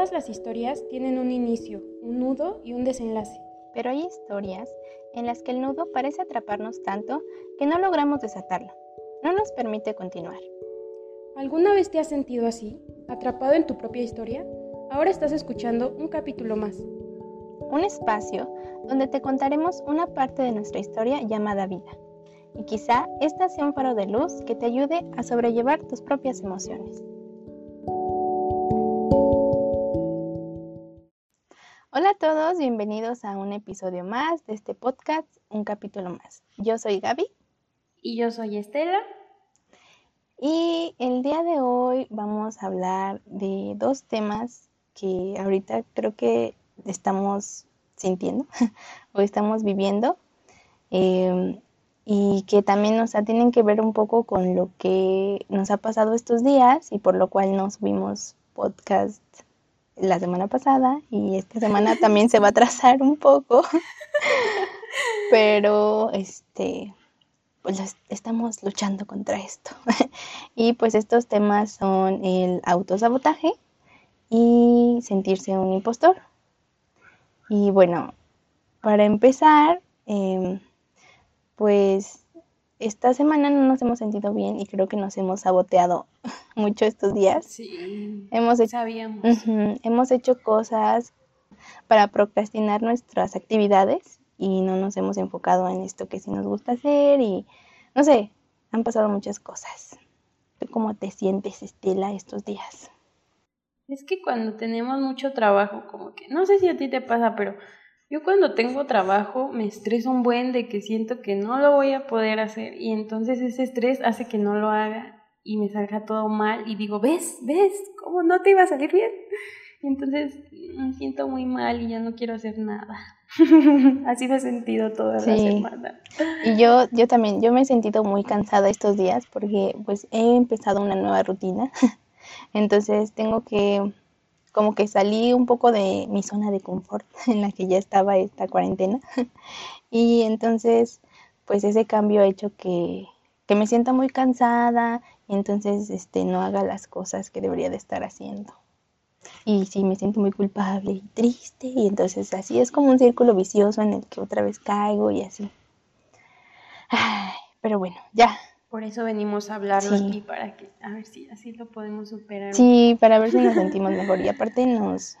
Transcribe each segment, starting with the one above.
Todas las historias tienen un inicio, un nudo y un desenlace. Pero hay historias en las que el nudo parece atraparnos tanto que no logramos desatarlo. No nos permite continuar. ¿Alguna vez te has sentido así, atrapado en tu propia historia? Ahora estás escuchando un capítulo más. Un espacio donde te contaremos una parte de nuestra historia llamada vida. Y quizá esta sea un faro de luz que te ayude a sobrellevar tus propias emociones. Todos, bienvenidos a un episodio más de este podcast, un capítulo más. Yo soy Gaby. Y yo soy Estela. Y el día de hoy vamos a hablar de dos temas que ahorita creo que estamos sintiendo o estamos viviendo em, y que también nos tienen que ver un poco con lo que nos ha pasado estos días y por lo cual nos subimos podcast la semana pasada y esta semana también se va a atrasar un poco. Pero este pues estamos luchando contra esto. y pues estos temas son el autosabotaje y sentirse un impostor. Y bueno, para empezar, em, pues esta semana no nos hemos sentido bien y creo que nos hemos saboteado mucho estos días. Sí, hemos hecho, sabíamos. hemos hecho cosas para procrastinar nuestras actividades y no nos hemos enfocado en esto que sí nos gusta hacer y no sé, han pasado muchas cosas. ¿Cómo te sientes, Estela, estos días? Es que cuando tenemos mucho trabajo, como que, no sé si a ti te pasa, pero yo cuando tengo trabajo me estreso un buen de que siento que no lo voy a poder hacer y entonces ese estrés hace que no lo haga y me salga todo mal y digo, ¿ves? ¿Ves? ¿Cómo no te iba a salir bien? Y entonces me siento muy mal y ya no quiero hacer nada. Así me he sentido toda la semana. Y yo, yo también, yo me he sentido muy cansada estos días porque pues he empezado una nueva rutina. Entonces tengo que como que salí un poco de mi zona de confort en la que ya estaba esta cuarentena. y entonces, pues ese cambio ha hecho que, que me sienta muy cansada y entonces este, no haga las cosas que debería de estar haciendo. Y sí, me siento muy culpable y triste y entonces así es como un círculo vicioso en el que otra vez caigo y así. Pero bueno, ya, por eso venimos a hablarlo aquí, para que, a ver si así lo podemos superar. Sí, para ver si nos sentimos mejor. Y aparte nos,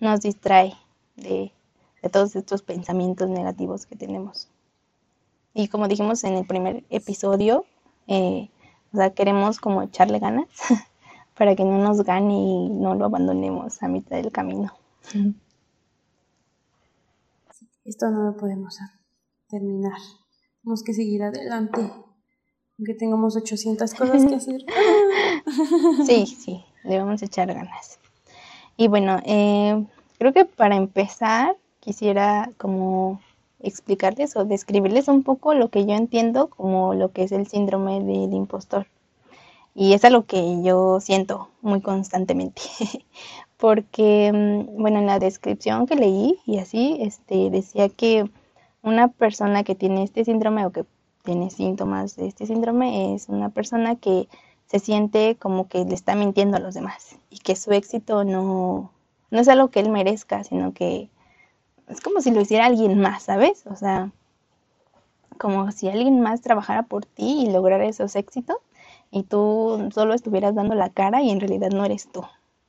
nos distrae de, todos estos pensamientos negativos que tenemos. Y como dijimos en el primer episodio, eh, o sea, queremos como echarle ganas para que no nos gane y no lo abandonemos a mitad del camino. Esto no lo podemos terminar. Tenemos que seguir adelante aunque tengamos 800 cosas que hacer. sí, sí, le vamos a echar ganas. Y bueno, eh, creo que para empezar quisiera como explicarles o describirles un poco lo que yo entiendo como lo que es el síndrome del impostor. Y es algo que yo siento muy constantemente. Porque, mm, bueno, en la descripción que leí y así, este, decía que una persona que tiene este síndrome o que tiene síntomas de este síndrome es una persona que se siente como que le está mintiendo a los demás y que su éxito no, no es algo que él merezca, sino que es como si lo hiciera alguien más, ¿sabes? O sea, como si alguien más trabajara por ti y lograra esos éxitos y tú solo estuvieras dando la cara y en realidad no eres tú,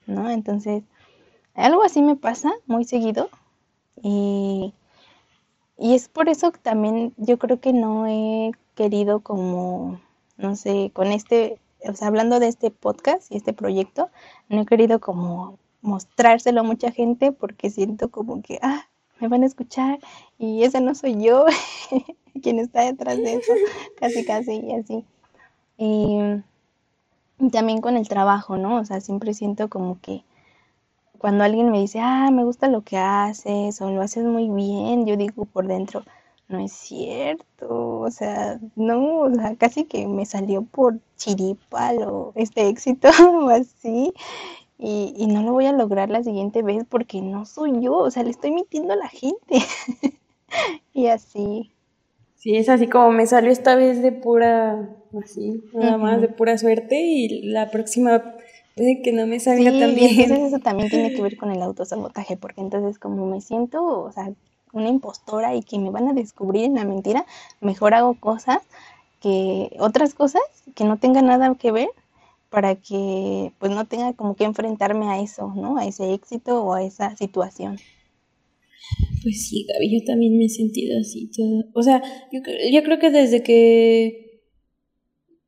¿no? Entonces, algo así me pasa muy seguido y y es por eso que también yo creo que no he querido como, no sé, con este, o sea, hablando de este podcast y este proyecto, no he querido como mostrárselo a mucha gente porque siento como que, ah, me van a escuchar y ese no soy yo quien está detrás de eso, casi, casi y así. Y también con el trabajo, ¿no? O sea, siempre siento como que cuando alguien me dice, ah, me gusta lo que haces o lo haces muy bien, yo digo por dentro, no es cierto, o sea, no, o sea, casi que me salió por chiripa o este éxito o así. Y, y, no lo voy a lograr la siguiente vez porque no soy yo, o sea, le estoy mintiendo a la gente. y así. Sí, es así como me salió esta vez de pura, así, nada más de pura suerte y la próxima que no me salga sí, tan bien. Entonces eso también tiene que ver con el autosabotaje, porque entonces como me siento, o sea, una impostora y que me van a descubrir en la mentira, mejor hago cosas que otras cosas que no tengan nada que ver para que pues no tenga como que enfrentarme a eso, ¿no? A ese éxito o a esa situación. Pues sí, Gaby, yo también me he sentido así todo. O sea, yo, yo creo que desde que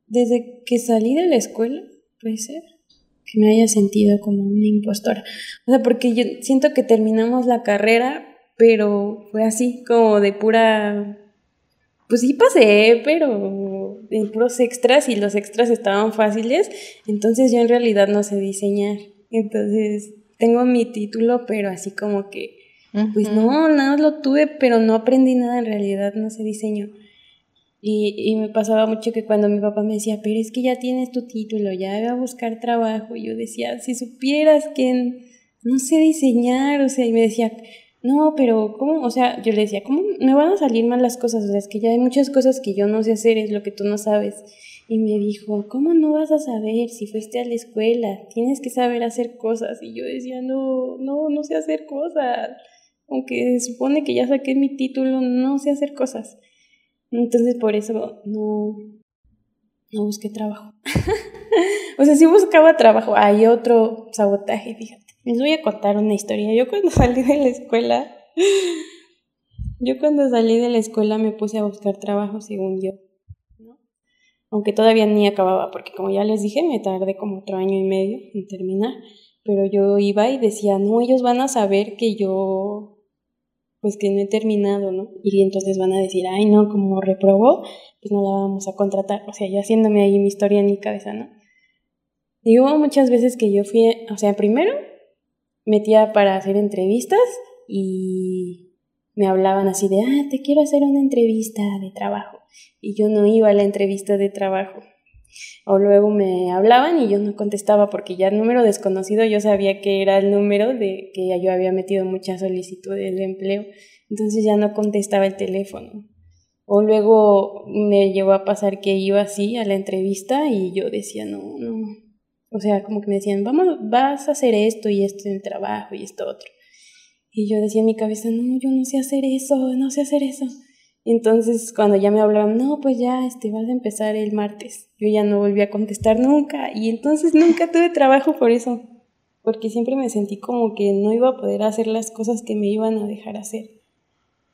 desde que salí de la escuela, puede ser, que me haya sentido como una impostora. O sea, porque yo siento que terminamos la carrera, pero fue así, como de pura... Pues sí pasé, pero de puros extras y los extras estaban fáciles, entonces yo en realidad no sé diseñar. Entonces tengo mi título, pero así como que, pues no, nada lo tuve, pero no aprendí nada en realidad, no sé diseño. Y, me pasaba mucho que cuando mi papá me decía, pero es que ya tienes tu título, ya voy a buscar trabajo, y yo decía, si supieras que no sé diseñar, o sea, y me decía, no, pero ¿cómo? O sea, yo le decía, ¿cómo me van a salir mal las cosas? O sea, es que ya hay muchas cosas que yo no sé hacer, es lo que tú no sabes. Y me dijo, ¿cómo no vas a saber si fuiste a la escuela? Tienes que saber hacer cosas. Y yo decía, no, no, no sé hacer cosas. Aunque se supone que ya saqué mi título, no sé hacer cosas. Entonces por eso no, no busqué trabajo. o sea, sí buscaba trabajo. Hay otro sabotaje, fíjate. Les voy a contar una historia. Yo cuando salí de la escuela, yo cuando salí de la escuela me puse a buscar trabajo según yo. ¿no? Aunque todavía ni acababa, porque como ya les dije, me tardé como otro año y medio en terminar. Pero yo iba y decía, no, ellos van a saber que yo pues que no he terminado, ¿no? Y entonces van a decir, ay, no, como reprobó, pues no la vamos a contratar. O sea, ya haciéndome ahí mi historia en mi cabeza, ¿no? Y hubo muchas veces que yo fui, o sea, primero metía para hacer entrevistas y me hablaban así de, ah, te quiero hacer una entrevista de trabajo. Y yo no iba a la entrevista de trabajo. O luego me hablaban y yo no contestaba porque ya el número desconocido yo sabía que era el número de que yo había metido muchas solicitudes de empleo. Entonces ya no contestaba el teléfono. O luego me llegó a pasar que iba así a la entrevista y yo decía, no, no. O sea, como que me decían, vamos, vas a hacer esto y esto en el trabajo y esto otro. Y yo decía en mi cabeza, no, yo no sé hacer eso, no sé hacer eso. Entonces, cuando ya me hablaban, no, pues ya, este, vas a empezar el martes. Yo ya no volví a contestar nunca. Y entonces nunca tuve trabajo por eso. Porque siempre me sentí como que no iba a poder hacer las cosas que me iban a dejar hacer.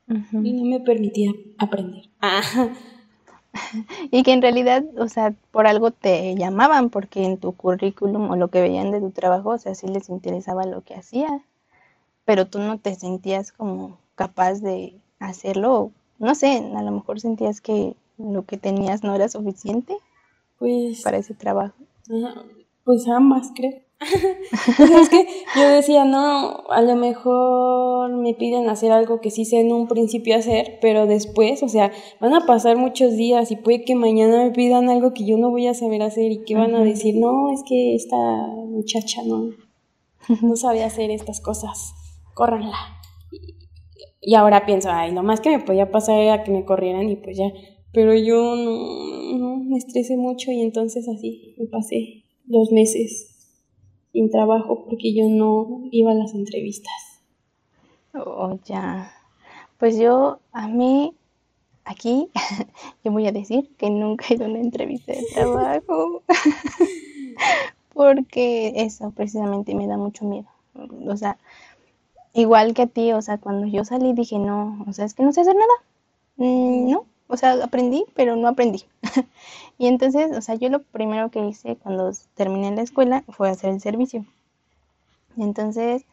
Y no me permitía aprender. y que en realidad, o sea, por algo te llamaban, porque en tu currículum o lo que veían de tu trabajo, o sea, sí les interesaba lo que hacías. Pero tú no te sentías como capaz de hacerlo no sé, a lo mejor sentías que lo que tenías no era suficiente pues, para ese trabajo. Pues ambas, creo. es que yo decía, no, a lo mejor me piden hacer algo que sí sé en un principio hacer, pero después, o sea, van a pasar muchos días y puede que mañana me pidan algo que yo no voy a saber hacer y que van a decir, no, es que esta muchacha no, no sabe hacer estas cosas, córranla. Y ahora pienso, ay, lo más que me podía pasar era que me corrieran y pues ya. Pero yo no, me estresé mucho y entonces así me pasé dos meses sin trabajo porque yo no iba a las entrevistas. Oh, ya. Pues yo, a mí, aquí, yo voy a decir que nunca he ido a una entrevista de trabajo. porque eso precisamente me da mucho miedo. O sea, igual que a ti, o sea, cuando yo salí dije, no, o sea, es que no sé hacer nada. Mm, no, o sea, aprendí, pero no aprendí. y entonces, o sea, yo lo primero que hice cuando terminé la escuela fue hacer el servicio. Y entonces,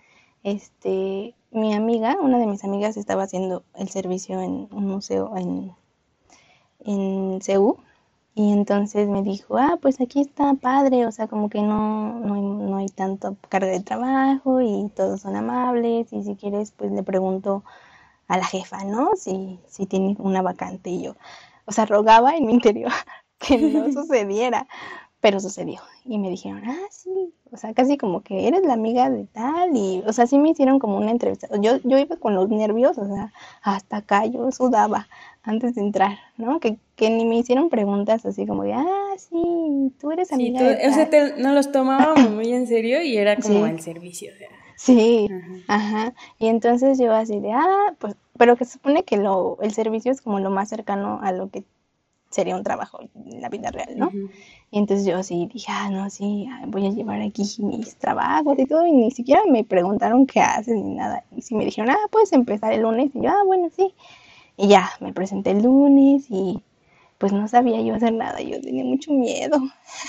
este, mi amiga, una de mis amigas estaba haciendo el servicio en un museo en, en y entonces me dijo, ah, pues aquí está padre, o sea, como que no, no, hay, no hay tanto carga de trabajo y todos son amables y si quieres, pues le pregunto a la jefa, ¿no? Si, si tiene una vacante y yo, o sea, rogaba en mi interior que no sucediera, pero sucedió. Y me dijeron, ah, sí, o sea, casi como que eres la amiga de tal. Y, o sea, sí me hicieron como una entrevista. Yo, yo iba con los nervios, o sea, hasta acá yo sudaba antes de entrar, ¿no? Que, que ni me hicieron preguntas así como de, ah, sí, tú eres amiga de tal. O sea, te, no los tomábamos muy en serio y era como el servicio, o sea. Sí, ajá. Y entonces yo así de, ah, pues, pero que se supone que lo, el servicio es como lo más cercano a lo que sería un trabajo en la vida real, ¿no? Y entonces yo sí dije, ah, no, sí, voy a llevar aquí mis trabajos y todo, y ni siquiera me preguntaron qué haces ni nada. Y sí me dijeron, ah, puedes empezar el lunes, y yo, ah, bueno, sí. Y ya, me presenté el lunes y pues no sabía yo hacer nada, yo tenía mucho miedo.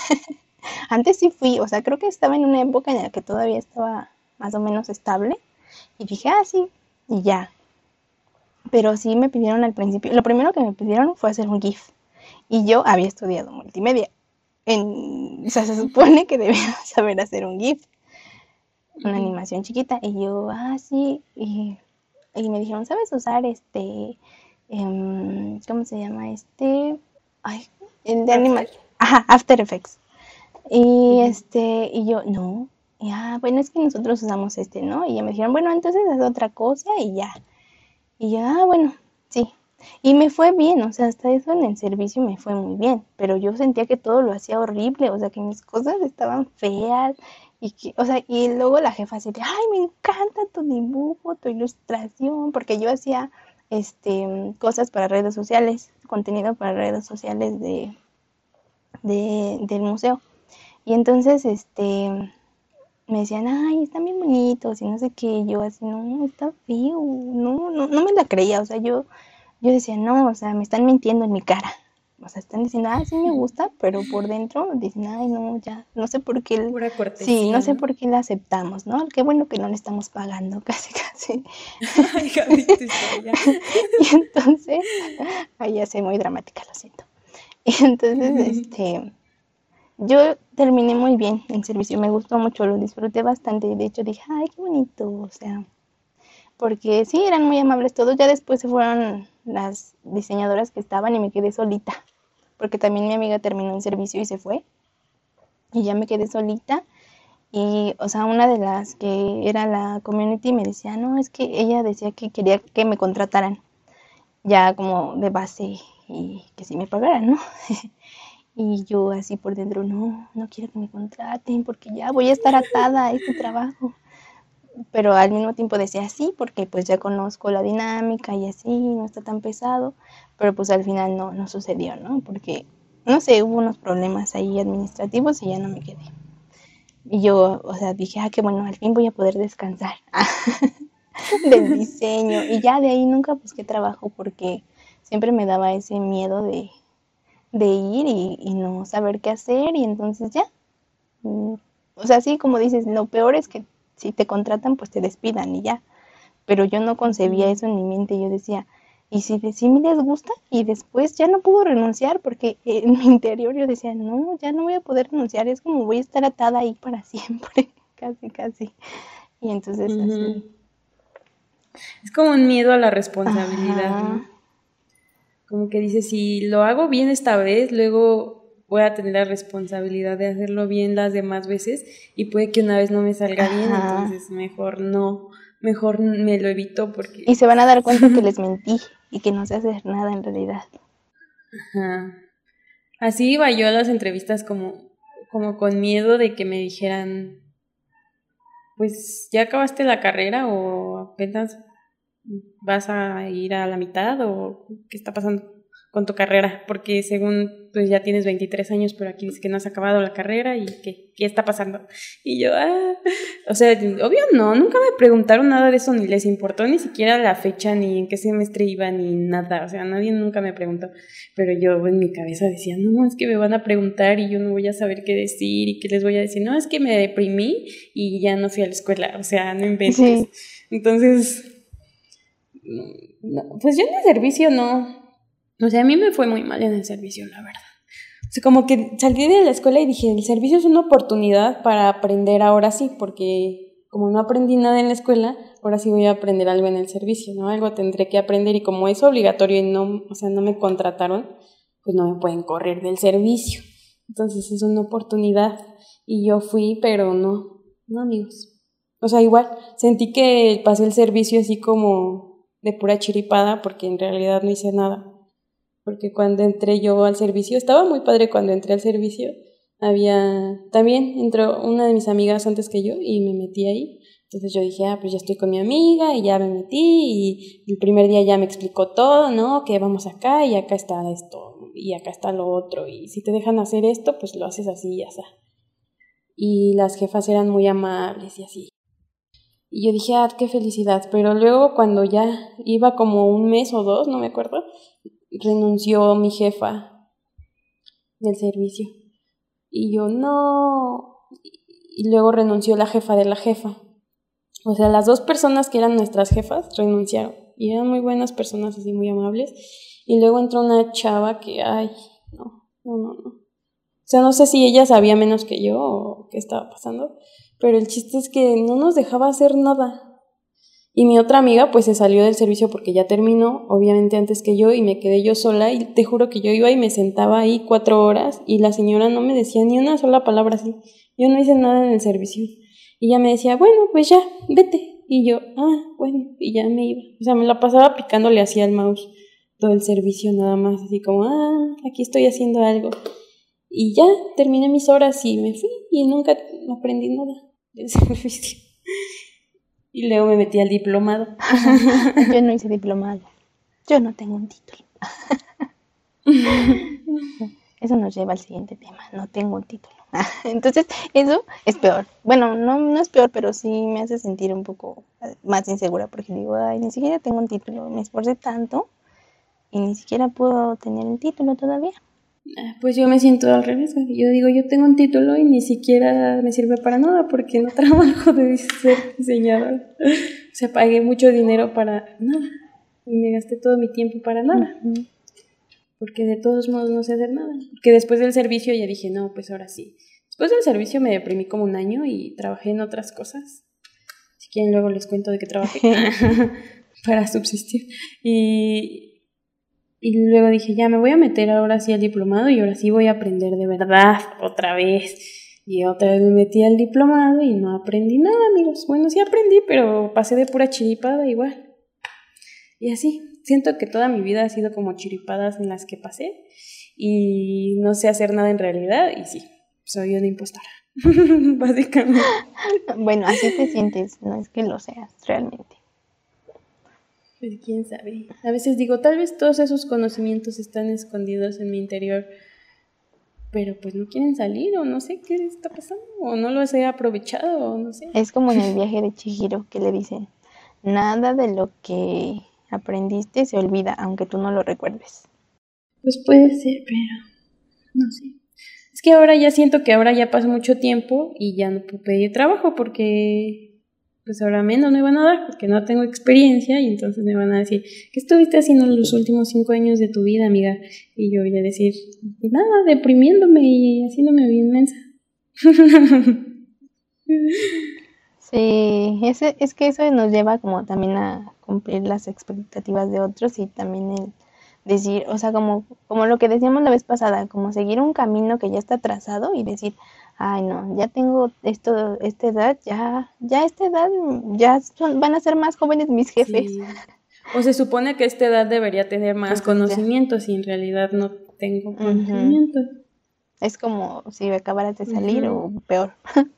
Antes sí fui, o sea, creo que estaba en una época en la que todavía estaba más o menos estable, y dije, ah, sí, y ya. Pero sí me pidieron al principio, lo primero que me pidieron fue hacer un GIF y yo había estudiado multimedia. En, o sea, se supone que debía saber hacer un GIF, una animación chiquita. Y yo, ah, sí. Y, me dijeron, ¿sabes usar este, em, ¿cómo se llama? Este, ay, el de animación. Ajá, After Effects. Y este, y yo, no. Y ah, bueno, es que nosotros usamos este, ¿no? Y ya me dijeron, bueno, entonces es otra cosa y ya. Y ya, ah, bueno, sí. Y me fue bien, o sea, hasta eso en el servicio me fue muy bien, pero yo sentía que todo lo hacía horrible, o sea, que mis cosas estaban feas y que, o sea, y luego la jefa así de, ay, me encanta tu dibujo, tu ilustración, porque yo hacía, este, cosas para redes sociales, contenido para redes sociales de, de del museo. Y entonces, este, me decían, ay, están bien bonitos y no sé qué, yo así, no, está feo, no, no, no me la creía, o sea, yo yo decía, no, o sea, me están mintiendo en mi cara. O sea, están diciendo, ah, sí me gusta, pero por dentro dicen, ay, no, ya, no sé por qué. sí, no sé por qué la aceptamos, ¿no? Qué bueno que no le estamos pagando, casi, casi. Ay, y entonces, ay, ya sé, muy dramática, lo siento. Y entonces, este, yo terminé muy bien en servicio, me gustó mucho, lo disfruté bastante. De hecho, dije, ay, qué bonito, o sea, porque sí, eran muy amables todos. Ya después se fueron las diseñadoras que estaban y me quedé solita, porque también mi amiga terminó un servicio y se fue. Y ya me quedé solita. Y, o sea, una de las que era la community me decía, no, es que ella decía que quería que me contrataran, ya como de base y que sí me pagaran, ¿no? y yo así por dentro, no, no quiero que me contraten porque ya voy a estar atada a este trabajo pero al mismo tiempo decía sí, porque pues ya conozco la dinámica y así, no está tan pesado, pero pues al final no, no sucedió, ¿no? Porque, no sé, hubo unos problemas ahí administrativos y ya no me quedé. Y yo, o sea, dije, ah, qué bueno, al fin voy a poder descansar del diseño. Y ya de ahí nunca busqué trabajo porque siempre me daba ese miedo de, de ir y, y no saber qué hacer y entonces ya. Mm, o sea, sí, como dices, lo peor es que si te contratan, pues te despidan y ya. Pero yo no concebía eso en mi mente, yo decía, y si sí me les gusta y después ya no puedo renunciar porque en mi interior yo decía, no, ya no voy a poder renunciar, es como voy a estar atada ahí para siempre, casi, casi. Y entonces así. Es como un miedo a la responsabilidad. Como que dices, si lo hago bien esta vez, luego voy a tener la responsabilidad de hacerlo bien las demás veces y puede que una vez no me salga bien, entonces mejor no, mejor me lo evito porque... Y se van a dar cuenta que les mentí y que no sé hacer nada en realidad. Ajá. Así iba yo a las entrevistas como, como con miedo de que me dijeran, pues ya acabaste la carrera o apenas vas a ir a la mitad o qué está pasando con tu carrera, porque según pues ya tienes 23 años, pero aquí dices que no has acabado la carrera y que qué está pasando. Y yo, ah, o sea, obvio no, nunca me preguntaron nada de eso, ni les importó ni siquiera la fecha, ni en qué semestre iba, ni nada, o sea, nadie nunca me preguntó, pero yo en mi cabeza decía, no, es que me van a preguntar y yo no voy a saber qué decir y qué les voy a decir, no, es que me deprimí y ya no fui a la escuela, o sea, no inventes. Entonces, pues yo en el servicio no, o sea, a mí me fue muy mal en el servicio, la verdad. O sea, como que salí de la escuela y dije, el servicio es una oportunidad para aprender ahora sí, porque como no aprendí nada en la escuela, ahora sí voy a aprender algo en el servicio, ¿no? Algo tendré que aprender y como es obligatorio y no, o sea, no me contrataron, pues no me pueden correr del servicio. Entonces es una oportunidad y yo fui, pero no, no amigos. O sea, igual sentí que pasé el servicio así como de pura chiripada porque en realidad no hice nada. Porque cuando entré yo al servicio, estaba muy padre cuando entré al servicio. Había, también entró una de mis amigas antes que yo y me metí ahí. Entonces yo dije, ah, pues ya estoy con mi amiga y ya me metí y el primer día ya me explicó todo, ¿no? Que vamos acá y acá está esto y acá está lo otro y si te dejan hacer esto, pues lo haces así y está. Y las jefas eran muy amables y así. Y yo dije, ah, qué felicidad. Pero luego cuando ya iba como un mes o dos, no me acuerdo, renunció mi jefa del servicio. Y yo, no. Y luego renunció la jefa de la jefa. O sea, las dos personas que eran nuestras jefas renunciaron. Y eran muy buenas personas, así muy amables. Y luego entró una chava que, ay, no, no, no, no. O sea, no sé si ella sabía menos que yo o qué estaba pasando. Pero el chiste es que no nos dejaba hacer nada. Y mi otra amiga pues se salió del servicio porque ya terminó, obviamente antes que yo, y me quedé yo sola y te juro que yo iba y me sentaba ahí cuatro horas y la señora no me decía ni una sola palabra así. Yo no hice nada en el servicio. Y ella me decía, bueno, pues ya, vete. Y yo, ah, bueno, y ya me iba. O sea, me la pasaba picándole así al mouse todo el servicio nada más, así como, ah, aquí estoy haciendo algo. Y ya terminé mis horas y me fui y nunca aprendí nada del servicio. Y luego me metí al diplomado. Yo no hice diplomado. Yo no tengo un título. Eso nos lleva al siguiente tema. No tengo un título. Entonces, eso es peor. Bueno, no, no es peor, pero sí me hace sentir un poco más insegura porque digo, ay, ni siquiera tengo un título. Me esforcé tanto y ni siquiera puedo tener el título todavía. Ah, pues yo me siento al revés. Yo digo, yo tengo un título y ni siquiera me sirve para nada porque no trabajo de ser diseñador. O sea, pagué mucho dinero para nada y me gasté todo mi tiempo para nada. Porque de todos modos no sé hacer nada. Porque después del servicio ya dije, no, pues ahora sí. Después del servicio me deprimí como un año y trabajé en otras cosas. Si quieren luego les cuento de qué trabajé para subsistir. Y, y luego dije, ya me voy a meter ahora sí al diplomado y ahora sí voy a aprender de verdad otra vez. Y otra vez me metí al diplomado y no aprendí nada, amigos. Bueno, sí aprendí, pero pasé de pura chiripada igual. Y así, siento que toda mi vida ha sido como chiripadas en las que pasé y no sé hacer nada en realidad y sí, soy una impostora, básicamente. Bueno, así te sientes, no es que lo seas realmente. Pues quién sabe. A veces digo, tal vez todos esos conocimientos están escondidos en mi interior, pero pues no quieren salir o no sé qué está pasando o no los he aprovechado o no sé. Es como en el viaje de Chihiro que le dicen, nada de lo que aprendiste se olvida aunque tú no lo recuerdes. Pues puede ser, pero no sé. Es que ahora ya siento que ahora ya pasó mucho tiempo y ya no puedo pedir trabajo porque pues ahora menos me van a dar porque no tengo experiencia y entonces me van a decir, ¿qué estuviste haciendo en los últimos cinco años de tu vida, amiga? Y yo voy a decir, nada, deprimiéndome y haciéndome bien mensa. Sí, ese, es que eso nos lleva como también a cumplir las expectativas de otros y también el decir, o sea, como, como lo que decíamos la vez pasada, como seguir un camino que ya está trazado y decir, ay no, ya tengo esto, esta edad, ya, ya esta edad, ya van a ser más jóvenes mis jefes. O se supone que esta edad debería tener más conocimientos y en realidad no tengo conocimiento. Es como si acabaras de salir o peor,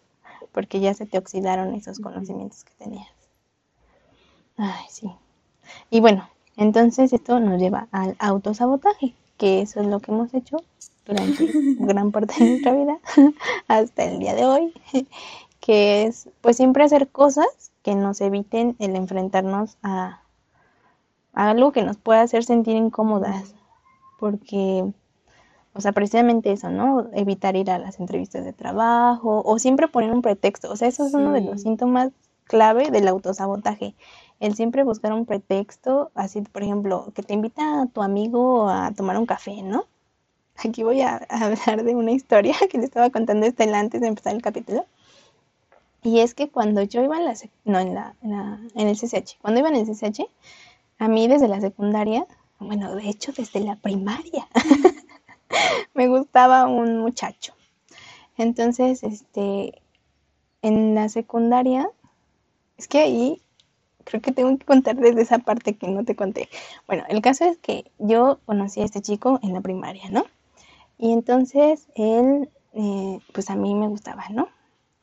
porque ya se te oxidaron esos conocimientos que tenías. Ay, sí. Y bueno, entonces esto nos lleva al autosabotaje, que eso es lo que hemos hecho durante gran parte de nuestra vida hasta el día de hoy, que es pues siempre hacer cosas que nos eviten el enfrentarnos a, algo que nos pueda hacer sentir incómodas, porque, o sea, precisamente eso, ¿no? Evitar ir a las entrevistas de trabajo o siempre poner un pretexto, o sea, eso es uno de los síntomas clave del autosabotaje, el siempre buscar un pretexto, así, por ejemplo, que te invita a tu amigo a tomar un café, ¿no? Aquí voy a hablar de una historia que le estaba contando Estela antes de empezar el capítulo. Y es que cuando yo iba en la, no, en, la, en, el CCH, cuando iba en el a mí desde la secundaria, bueno, de hecho desde la primaria, me gustaba un muchacho. Entonces, este, en la secundaria, es que ahí creo que tengo que contarles de esa parte que no te conté. Bueno, el caso es que yo conocí a este chico en la primaria, ¿no? Y entonces él, eh, pues a mí me gustaba, ¿no?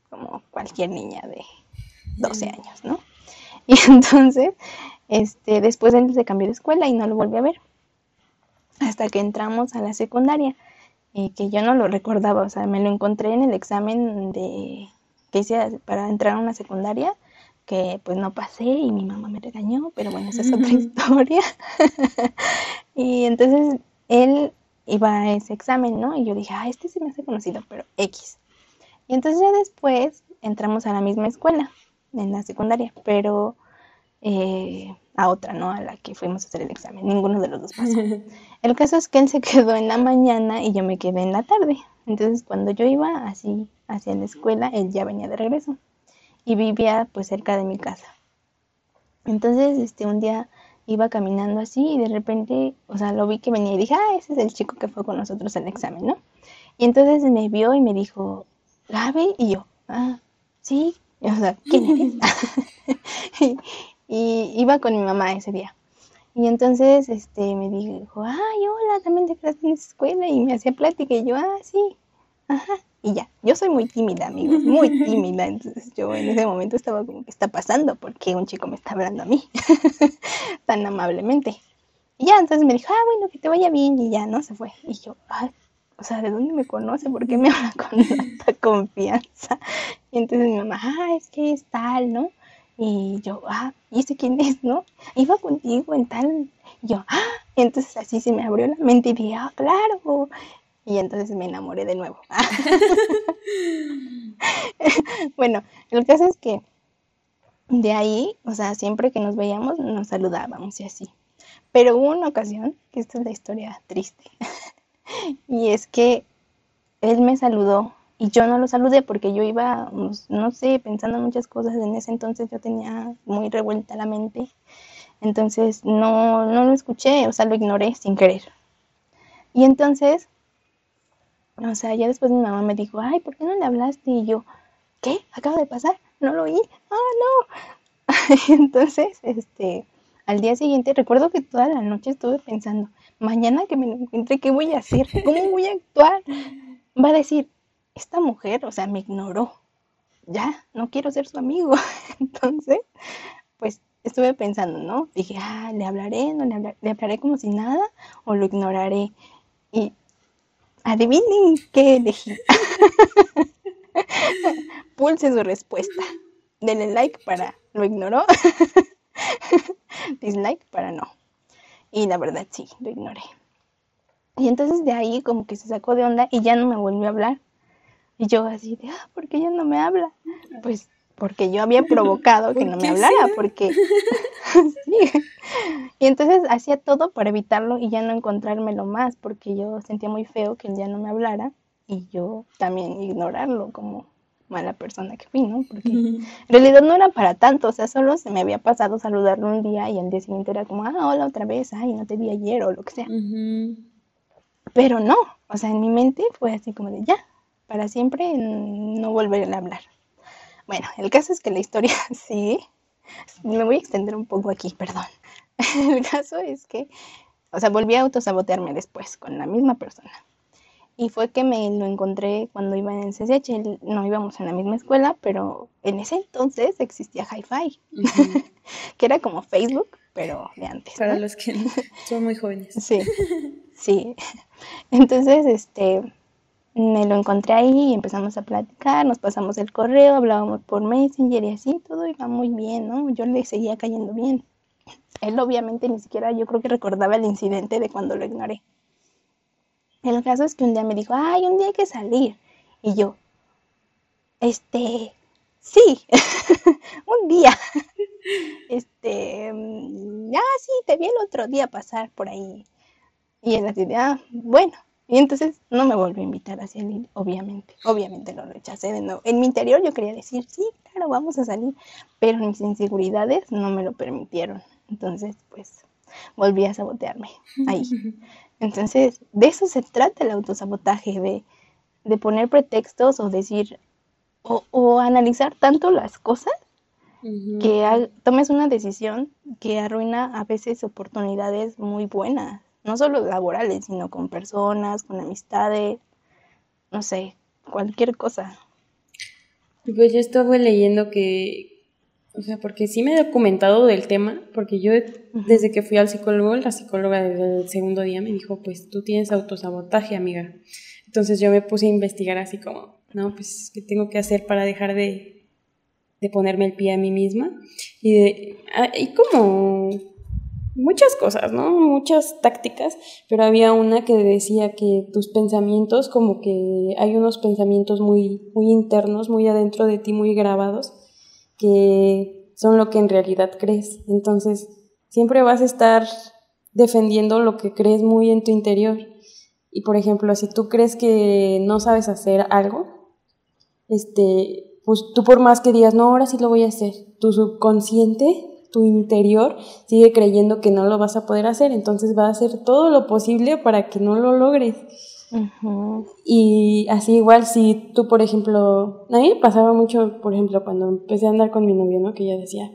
Como cualquier niña de 12 años, ¿no? Y entonces, este, después él se cambió de escuela y no lo volví a ver. Hasta que entramos a la secundaria, eh, que yo no lo recordaba, o sea, me lo encontré en el examen de que hice para entrar a una secundaria que pues no pasé y mi mamá me regañó, pero bueno, esa es otra historia. y entonces él iba a ese examen, ¿no? Y yo dije, ah, este se me hace conocido, pero X. Y entonces ya después entramos a la misma escuela, en la secundaria, pero eh, a otra, ¿no? A la que fuimos a hacer el examen. Ninguno de los dos pasó. El caso es que él se quedó en la mañana y yo me quedé en la tarde. Entonces cuando yo iba así hacia la escuela, él ya venía de regreso y vivía pues cerca de mi casa. Entonces, este, un día iba caminando así y de repente, o sea, lo vi que venía y dije, ah, ese es el chico que fue con nosotros al examen, ¿no? Y entonces me vio y me dijo, Gaby, y yo, ah, sí, o sea, ¿quién eres? y, iba con mi mamá ese día. Y entonces este, me dijo, ay, hola, también te quedaste en esa escuela y me hacía plática y yo, ah, sí, ajá y ya. Yo soy muy tímida, amigos, muy tímida. Entonces yo en ese momento estaba como, ¿qué está pasando? porque un chico me está hablando a mí tan amablemente? Y ya, entonces me dijo, ah, bueno, que te vaya bien. Y ya, ¿no? Se fue. Y yo, ah, o sea, ¿de dónde me conoce? ¿Por qué me habla con tanta confianza? Y entonces mi mamá, ah, es que es tal, ¿no? Y yo, ah, ¿y ese quién es, no? Iba contigo en tal. Y yo, ah, y entonces así se me abrió la mente y dije, ah, claro, y entonces me enamoré de nuevo. bueno, el caso es que de ahí, o sea, siempre que nos veíamos nos saludábamos y así. Pero hubo una ocasión, que esta es la historia triste, y es que él me saludó y yo no lo saludé porque yo iba, pues, no sé, pensando en muchas cosas. En ese entonces yo tenía muy revuelta la mente. Entonces no, no lo escuché, o sea, lo ignoré sin querer. Y entonces o sea, ya después mi mamá me dijo, ay, ¿por qué no le hablaste? Y yo, ¿qué? Acaba de pasar, no lo oí, ah, no. Entonces, este, al día siguiente, recuerdo que toda la noche estuve pensando, mañana que me encuentre, ¿qué voy a hacer? ¿Cómo voy a actuar? Va a decir, esta mujer, o sea, me ignoró, ya, no quiero ser su amigo. Entonces, pues estuve pensando, ¿no? Dije, ah, le hablaré, no le hablaré, le hablaré como si nada o lo ignoraré. Y Adivinen qué elegí. Pulse su respuesta. Denle like para lo ignoró. Dislike para no. Y la verdad sí, lo ignoré. Y entonces de ahí como que se sacó de onda y ya no me volvió a hablar. Y yo así de, ah, ¿por qué ya no me habla? Pues porque yo había provocado que no me hablara, porque Y entonces hacía todo para evitarlo y ya no encontrármelo más, porque yo sentía muy feo que él ya no me hablara y yo también ignorarlo como mala persona que fui, ¿no? Porque en realidad no era para tanto, o sea, solo se me había pasado saludarlo un día y al día siguiente era como, ah, hola otra vez, ay, no te vi ayer o lo que sea. Pero no, o sea, en mi mente fue así como de ya, para siempre no volver a hablar. Bueno, el caso es que la historia sí, me voy a extender un poco aquí, perdón. El caso es que, o sea, volví a autosabotearme después con la misma persona. Y fue que me lo encontré cuando iba en el CCH. No íbamos en la misma escuela, pero en ese entonces existía Hi-Fi, que era como Facebook, pero de antes. Para los que son muy jóvenes. Sí, sí. Entonces, este, me lo encontré ahí y empezamos a platicar, nos pasamos el correo, hablábamos por Messenger y así, todo iba muy bien, ¿no? Yo le seguía cayendo bien. Él obviamente ni siquiera yo creo que recordaba el incidente de cuando lo ignoré. El caso es que un día me dijo, ay, un día hay que salir. Y yo, este, sí, un día. este, mm, ya sí, te vi el otro día pasar por ahí. Y él así ah, bueno. Y entonces no me volvió a invitar hacia él, obviamente. Obviamente lo rechacé de nuevo. En mi interior yo quería decir, sí, claro, vamos a salir. Pero mis inseguridades no me lo permitieron. Entonces, pues, volví a sabotearme ahí. Entonces, de eso se trata el autosabotaje, de, de poner pretextos o decir, o, o analizar tanto las cosas que tomes una decisión que arruina a veces oportunidades muy buenas, no solo laborales, sino con personas, con amistades, no sé, cualquier cosa. Pues yo estaba leyendo que, o sea, porque sí me he documentado del tema, porque yo desde que fui al psicólogo, la psicóloga del segundo día me dijo, pues tú tienes autosabotaje, amiga. Entonces yo me puse a investigar así como, no, pues, ¿qué tengo que hacer para dejar de, de ponerme el pie a mí misma. Y de, hay como muchas cosas, ¿no? Muchas tácticas, pero había una que decía que tus pensamientos, como que hay unos pensamientos muy, muy internos, muy adentro de ti, muy grabados, que son lo que en realidad crees. Entonces, siempre vas a estar defendiendo lo que crees muy en tu interior. Y por ejemplo, si tú crees que no sabes hacer algo, este, pues tú por más que digas, no, ahora sí lo voy a hacer, tu subconsciente, tu interior sigue creyendo que no lo vas a poder hacer, entonces va a hacer todo lo posible para que no lo logres. Y así igual si tú, por ejemplo, a mí me pasaba mucho, por ejemplo, cuando empecé a andar con mi novio, ¿no? Que yo decía,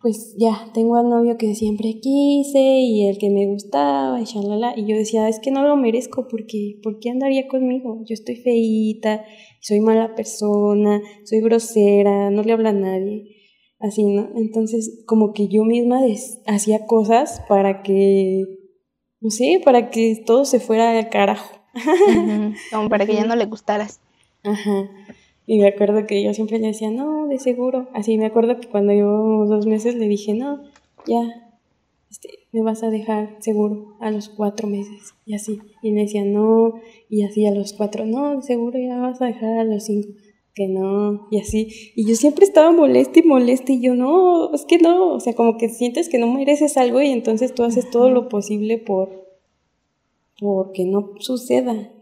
pues ya, tengo al novio que siempre quise y el que me gustaba y shalala. Y yo decía, es que no lo merezco porque, ¿por qué andaría conmigo? Yo estoy feíta, soy mala persona, soy grosera, no le habla a nadie. Así, ¿no? Entonces, como que yo misma hacía cosas para que, no sé, para que todo se fuera al carajo. Como para que ya no le gustaras. Ajá. Y me acuerdo que yo siempre le decía, no, de seguro. Así me acuerdo que cuando llevamos dos meses le dije, no, ya, este, me vas a dejar seguro a los cuatro meses. Y así. Y me decía, no, y así a los cuatro, no, de seguro ya vas a dejar a los cinco. Que no, y así. Y yo siempre estaba molesta y molesta y yo, no, es que no. O sea, como que sientes que no mereces algo y entonces tú haces todo lo posible por, por que no suceda.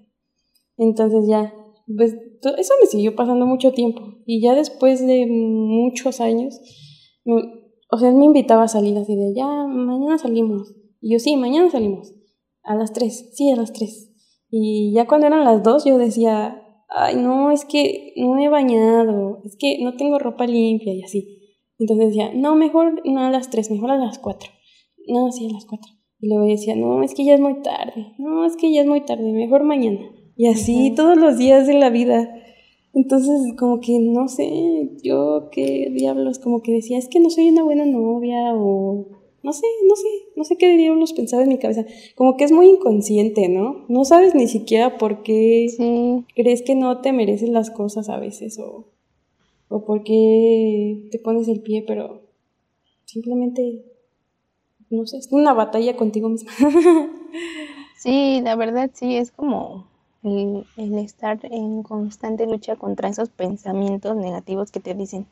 Entonces ya, pues eso me siguió pasando mucho tiempo. Y ya después de muchos años, o sea, él me invitaba a salir así de, ya, mañana salimos. Y yo, sí, mañana salimos. A las tres, sí, a las tres. Y ya cuando eran las dos, yo decía, ay, no, es que no me he bañado, es que no tengo ropa limpia y así. Entonces decía, no, mejor no a las tres, mejor a las cuatro. No, sí, a las cuatro. Y luego decía, no, es que ya es muy tarde. No, es que ya es muy tarde, mejor mañana. Y así todos los días de la vida. Entonces, como que no sé, yo qué diablos, como que decía, es que no soy una buena novia o no sé, no sé, no sé qué diablos pensaba en mi cabeza. Como que es muy inconsciente, ¿no? No sabes ni siquiera por qué crees que no te mereces las cosas a veces o, o por qué te pones el pie, pero simplemente, no sé, es una batalla contigo misma. sí, la verdad sí, es como el, estar en constante lucha contra esos pensamientos negativos que te dicen,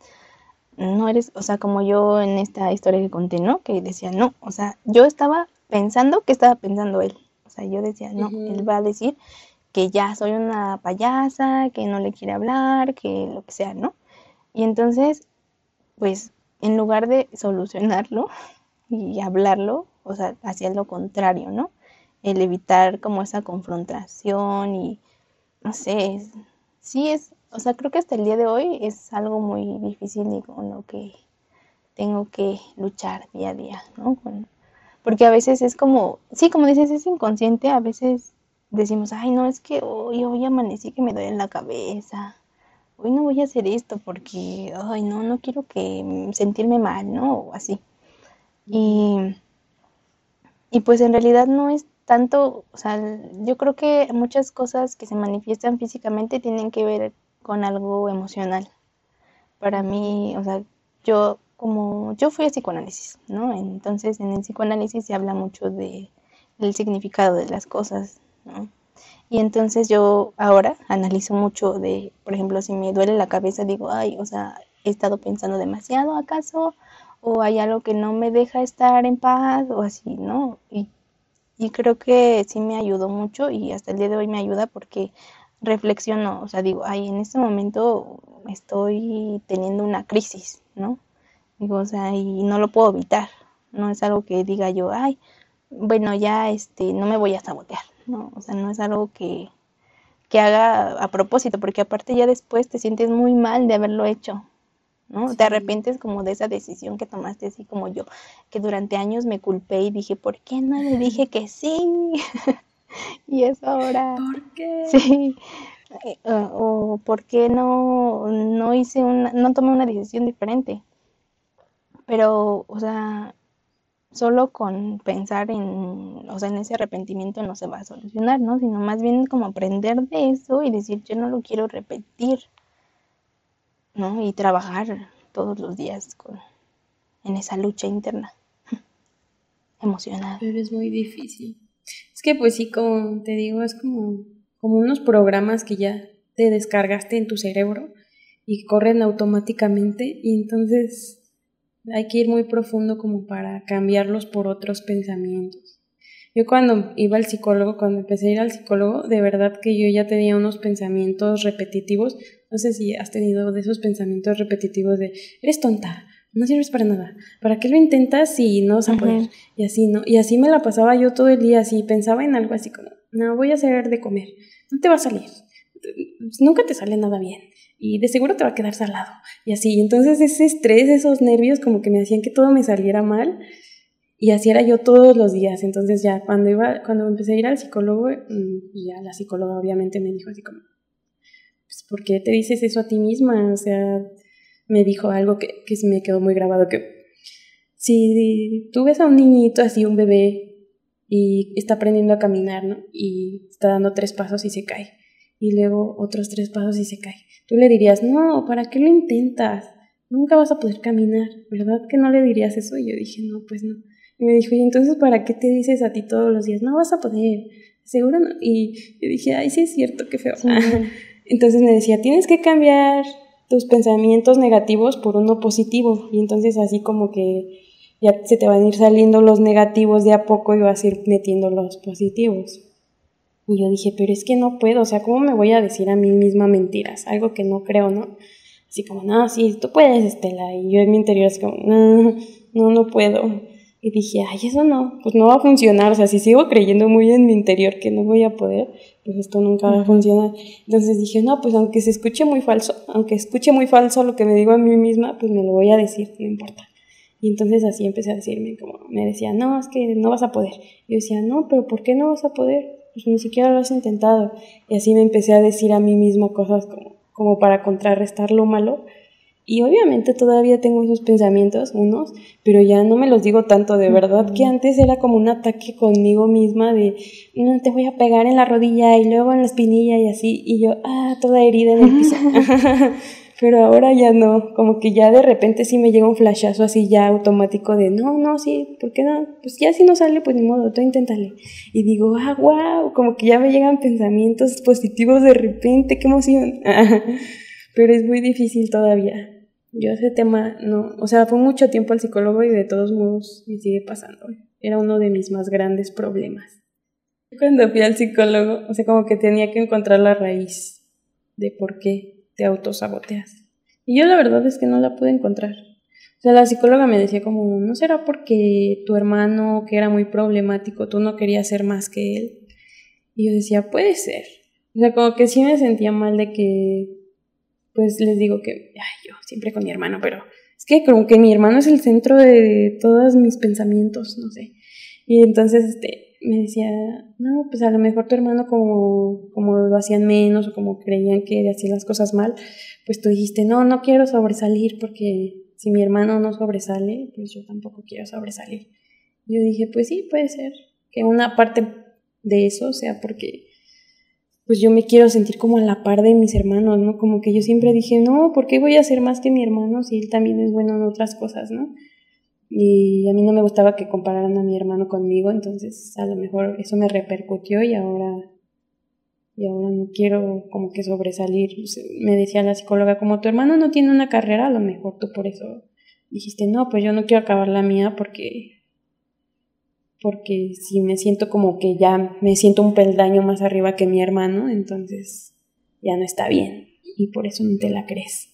no eres, o sea, como yo en esta historia que conté, ¿no? Que decía, no, o sea, yo estaba pensando que estaba pensando él. O sea, yo decía, no, él va a decir que ya soy una payasa, que no le quiere hablar, que lo que sea, ¿no? Y entonces, pues, en lugar de solucionarlo y hablarlo, o sea, hacía lo contrario, ¿no? el evitar como esa confrontación y no sé, sí es, o sea, creo que hasta el día de hoy es algo muy difícil y con lo que tengo que luchar día a día, ¿no? porque a veces es como, sí, como dices, es inconsciente, a veces decimos, ay, no, es que hoy, hoy amanecí que me duele la cabeza, hoy no voy a hacer esto porque, ay, no, no quiero que sentirme mal, ¿no? O así. Y, y pues en realidad no es tanto, o sea, yo creo que muchas cosas que se manifiestan físicamente tienen que ver con algo emocional. Para mí, o sea, yo como yo fui a psicoanálisis, ¿no? Entonces, en el psicoanálisis se habla mucho de el significado de las cosas, ¿no? Y entonces yo ahora analizo mucho de, por ejemplo, si me duele la cabeza, digo, ay, o sea, he estado pensando demasiado acaso, o hay algo que no me deja estar en paz, o así, ¿no? Y y creo que sí me ayudó mucho y hasta el día de hoy me ayuda porque reflexiono, o sea, digo, ay, en este momento estoy teniendo una crisis, ¿no? Digo, o sea, y no lo puedo evitar, no es algo que diga yo, ay, bueno, ya este, no me voy a sabotear, ¿no? O sea, no es algo que, que haga a propósito, porque aparte ya después te sientes muy mal de haberlo hecho, ¿no? Te arrepientes como de esa decisión que tomaste, así como yo, que durante años me culpé y dije, ¿por qué no le dije que sí? y eso ahora... ¿Por qué? Sí. Eh, o, por qué no, no hice una, no tomé una decisión diferente. Pero, o sea, solo con pensar en, o sea, en ese arrepentimiento no se va a solucionar, ¿no? Sino más bien como aprender de eso y decir, yo no lo quiero repetir. ¿no? Y trabajar todos los días con, en esa lucha interna emocional. Pero es muy difícil. Es que pues sí, como te digo, es como, como unos programas que ya te descargaste en tu cerebro y corren automáticamente y entonces hay que ir muy profundo como para cambiarlos por otros pensamientos. Yo cuando iba al psicólogo, cuando empecé a ir al psicólogo, de verdad que yo ya tenía unos pensamientos repetitivos. No sé si has tenido de esos pensamientos repetitivos de, eres tonta, no sirves para nada. ¿Para qué lo intentas si no vas a poder? Y así, ¿no? Y así me la pasaba yo todo el día, así pensaba en algo así como, no, voy a hacer de comer, no te va a salir, nunca te sale nada bien y de seguro te va a quedar salado. Y así, entonces ese estrés, esos nervios como que me hacían que todo me saliera mal y así era yo todos los días. Entonces ya cuando iba, cuando empecé a ir al psicólogo, mm, ya la psicóloga obviamente me dijo así como, pues, ¿por qué te dices eso a ti misma? O sea, me dijo algo que, que me quedó muy grabado, que si tú ves a un niñito así, un bebé, y está aprendiendo a caminar, ¿no? Y está dando tres pasos y se cae. Y luego otros tres pasos y se cae. Tú le dirías, no, ¿para qué lo intentas? Nunca vas a poder caminar, ¿verdad que no le dirías eso? Y yo dije, no, pues no. Y me dijo, ¿y entonces para qué te dices a ti todos los días? No vas a poder, seguro no. Y yo dije, ay, sí es cierto, qué feo. entonces me decía, tienes que cambiar tus pensamientos negativos por uno positivo. Y entonces así como que ya se te van a ir saliendo los negativos de a poco y vas a ir metiendo los positivos. Y yo dije, pero es que no puedo, o sea, ¿cómo me voy a decir a mí misma mentiras? Algo que no creo, ¿no? Así como, no, sí, tú puedes, Estela. Y yo en mi interior es como, no, no, no puedo. Y dije, ay, eso no, pues no va a funcionar. O sea, si sigo creyendo muy en mi interior que no voy a poder, pues esto nunca va a funcionar. Entonces dije, no, pues aunque se escuche muy falso, aunque escuche muy falso lo que me digo a mí misma, pues me lo voy a decir, no importa. Y entonces así empecé a decirme, como me decía, no, es que no vas a poder. Y yo decía, no, pero ¿por qué no vas a poder? Pues ni siquiera lo has intentado. Y así me empecé a decir a mí misma cosas como, como para contrarrestar lo malo y obviamente todavía tengo esos pensamientos, unos, pero ya no me los digo tanto, de verdad que antes era como un ataque conmigo misma de, no, te voy a pegar en la rodilla y luego en la espinilla y así, y yo, ah, toda herida en el piso. pero ahora ya no, como que ya de repente sí me llega un flashazo así ya automático de, no, no, sí, ¿por qué no? Pues ya si no sale, pues ni modo, tú inténtale. Y digo, ah, wow, como que ya me llegan pensamientos positivos de repente, qué emoción. pero es muy difícil todavía. Yo ese tema no, o sea, fue mucho tiempo al psicólogo y de todos modos me sigue pasando. Era uno de mis más grandes problemas. Cuando fui al psicólogo, o sea, como que tenía que encontrar la raíz de por qué te autosaboteas. Y yo la verdad es que no la pude encontrar. O sea, la psicóloga me decía como, ¿no será porque tu hermano, que era muy problemático, tú no querías ser más que él? Y yo decía, puede ser. O sea, como que sí me sentía mal de que pues les digo que, ay, yo siempre con mi hermano, pero es que como que mi hermano es el centro de todos mis pensamientos, no sé. Y entonces este, me decía, no, pues a lo mejor tu hermano como, como lo hacían menos o como creían que hacían las cosas mal, pues tú dijiste, no, no quiero sobresalir porque si mi hermano no sobresale, pues yo tampoco quiero sobresalir. Yo dije, pues sí, puede ser que una parte de eso sea porque pues yo me quiero sentir como a la par de mis hermanos, ¿no? Como que yo siempre dije, no, ¿por qué voy a ser más que mi hermano si él también es bueno en otras cosas, ¿no? Y a mí no me gustaba que compararan a mi hermano conmigo, entonces a lo mejor eso me repercutió y ahora y ahora no quiero como que sobresalir. Me decía la psicóloga, como tu hermano no tiene una carrera, a lo mejor tú por eso dijiste, no, pues yo no quiero acabar la mía porque porque si me siento como que ya me siento un peldaño más arriba que mi hermano, entonces ya no está bien y por eso no te la crees.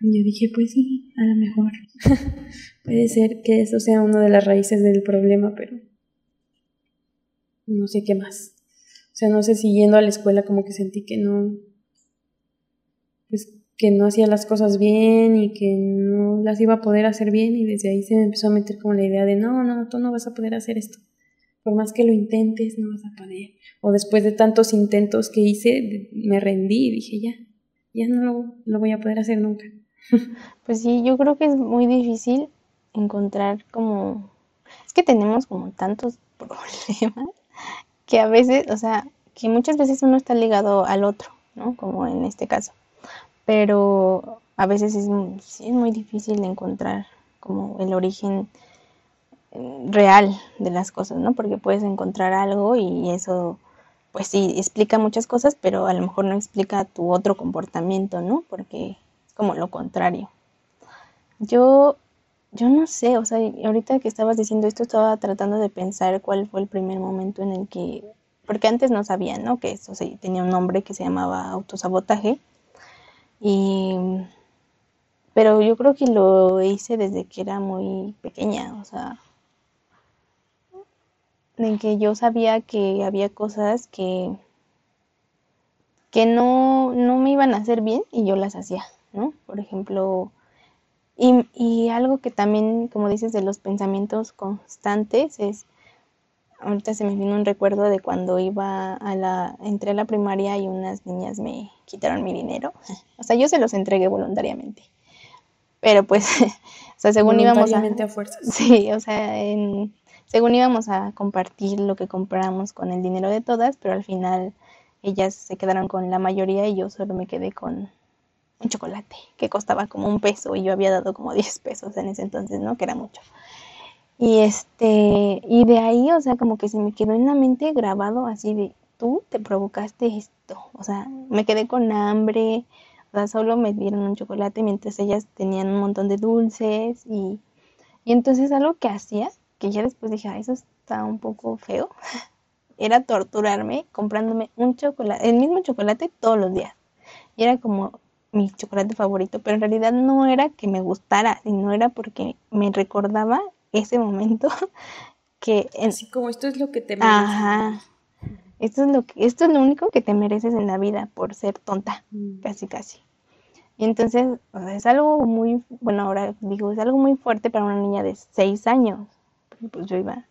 Y yo dije, pues sí, a lo mejor puede ser que eso sea una de las raíces del problema, pero no sé qué más. O sea, no sé si yendo a la escuela como que sentí que no, pues que no hacía las cosas bien y que no las iba a poder hacer bien y desde ahí se me empezó a meter como la idea de no, no, tú no vas a poder hacer esto. Por más que lo intentes, no vas a poder. O después de tantos intentos que hice, me rendí y dije ya, ya no lo, lo voy a poder hacer nunca. Pues sí, yo creo que es muy difícil encontrar como... Es que tenemos como tantos problemas que a veces, o sea, que muchas veces uno está ligado al otro, ¿no? Como en este caso. Pero a veces es, muy difícil encontrar como el origen eh, real de las cosas, ¿no? Porque puedes encontrar algo y eso, pues sí, explica muchas cosas, pero a lo mejor no explica tu otro comportamiento, ¿no? Porque es como lo contrario. Yo yo no sé, o sea, ahorita que estabas diciendo esto estaba tratando de pensar cuál fue el primer momento en el que, porque antes no sabía, ¿no? Que eso sí, tenía un nombre que se llamaba autosabotaje. Y, pero yo creo que lo hice desde que era muy pequeña, o sea, en que yo sabía que había cosas que, que no, no me iban a hacer bien y yo las hacía, ¿no? Por ejemplo, y, y, algo que también, como dices, de los pensamientos constantes es, ahorita se me vino un recuerdo de cuando iba a la, entré a la primaria y unas niñas me quitaron mi dinero. O sea, yo se los entregué voluntariamente. Pero pues, o sea, según íbamos a... a fuerzas. Sí, o sea, en, según íbamos a compartir lo que compramos con el dinero de todas, pero al final ellas se quedaron con la mayoría y yo solo me quedé con un chocolate que costaba como un peso y yo había dado como 10 pesos en ese entonces, ¿no? Que era mucho. Y este, y de ahí, o sea, como que se me quedó en la mente grabado así de, tú te provocaste esto, o sea, me quedé con hambre, o sea, solo me dieron un chocolate mientras ellas tenían un montón de dulces y, y entonces algo que hacía, que ya después dije, ah, eso está un poco feo, era torturarme comprándome un chocolate, el mismo chocolate todos los días. Y era como, mi chocolate favorito, pero en realidad no era que me gustara, sino era porque me recordaba ese momento que... Así como esto es lo que te mereces. Ajá. Esto es, lo que, esto es lo único que te mereces en la vida por ser tonta, mm. casi casi. Y entonces es algo muy, bueno, ahora digo, es algo muy fuerte para una niña de seis años. Pues yo iba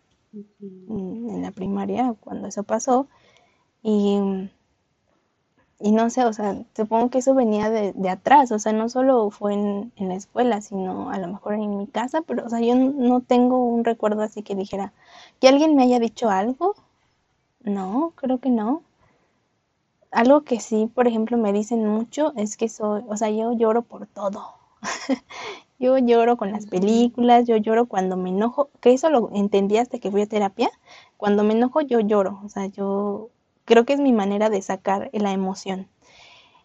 en la primaria cuando eso pasó. Y y no sé, o sea, supongo que eso venía de, de atrás, o sea, no solo fue en, en, la escuela, sino a lo mejor en mi casa, pero, o sea, yo no tengo un recuerdo así que dijera, que alguien me haya dicho algo, no, creo que no. Algo que sí, por ejemplo, me dicen mucho es que soy, o sea, yo lloro por todo. yo lloro con las películas, yo lloro cuando me enojo, que eso lo entendí hasta que fui a terapia. Cuando me enojo, yo lloro, o sea, yo creo que es mi manera de sacar la emoción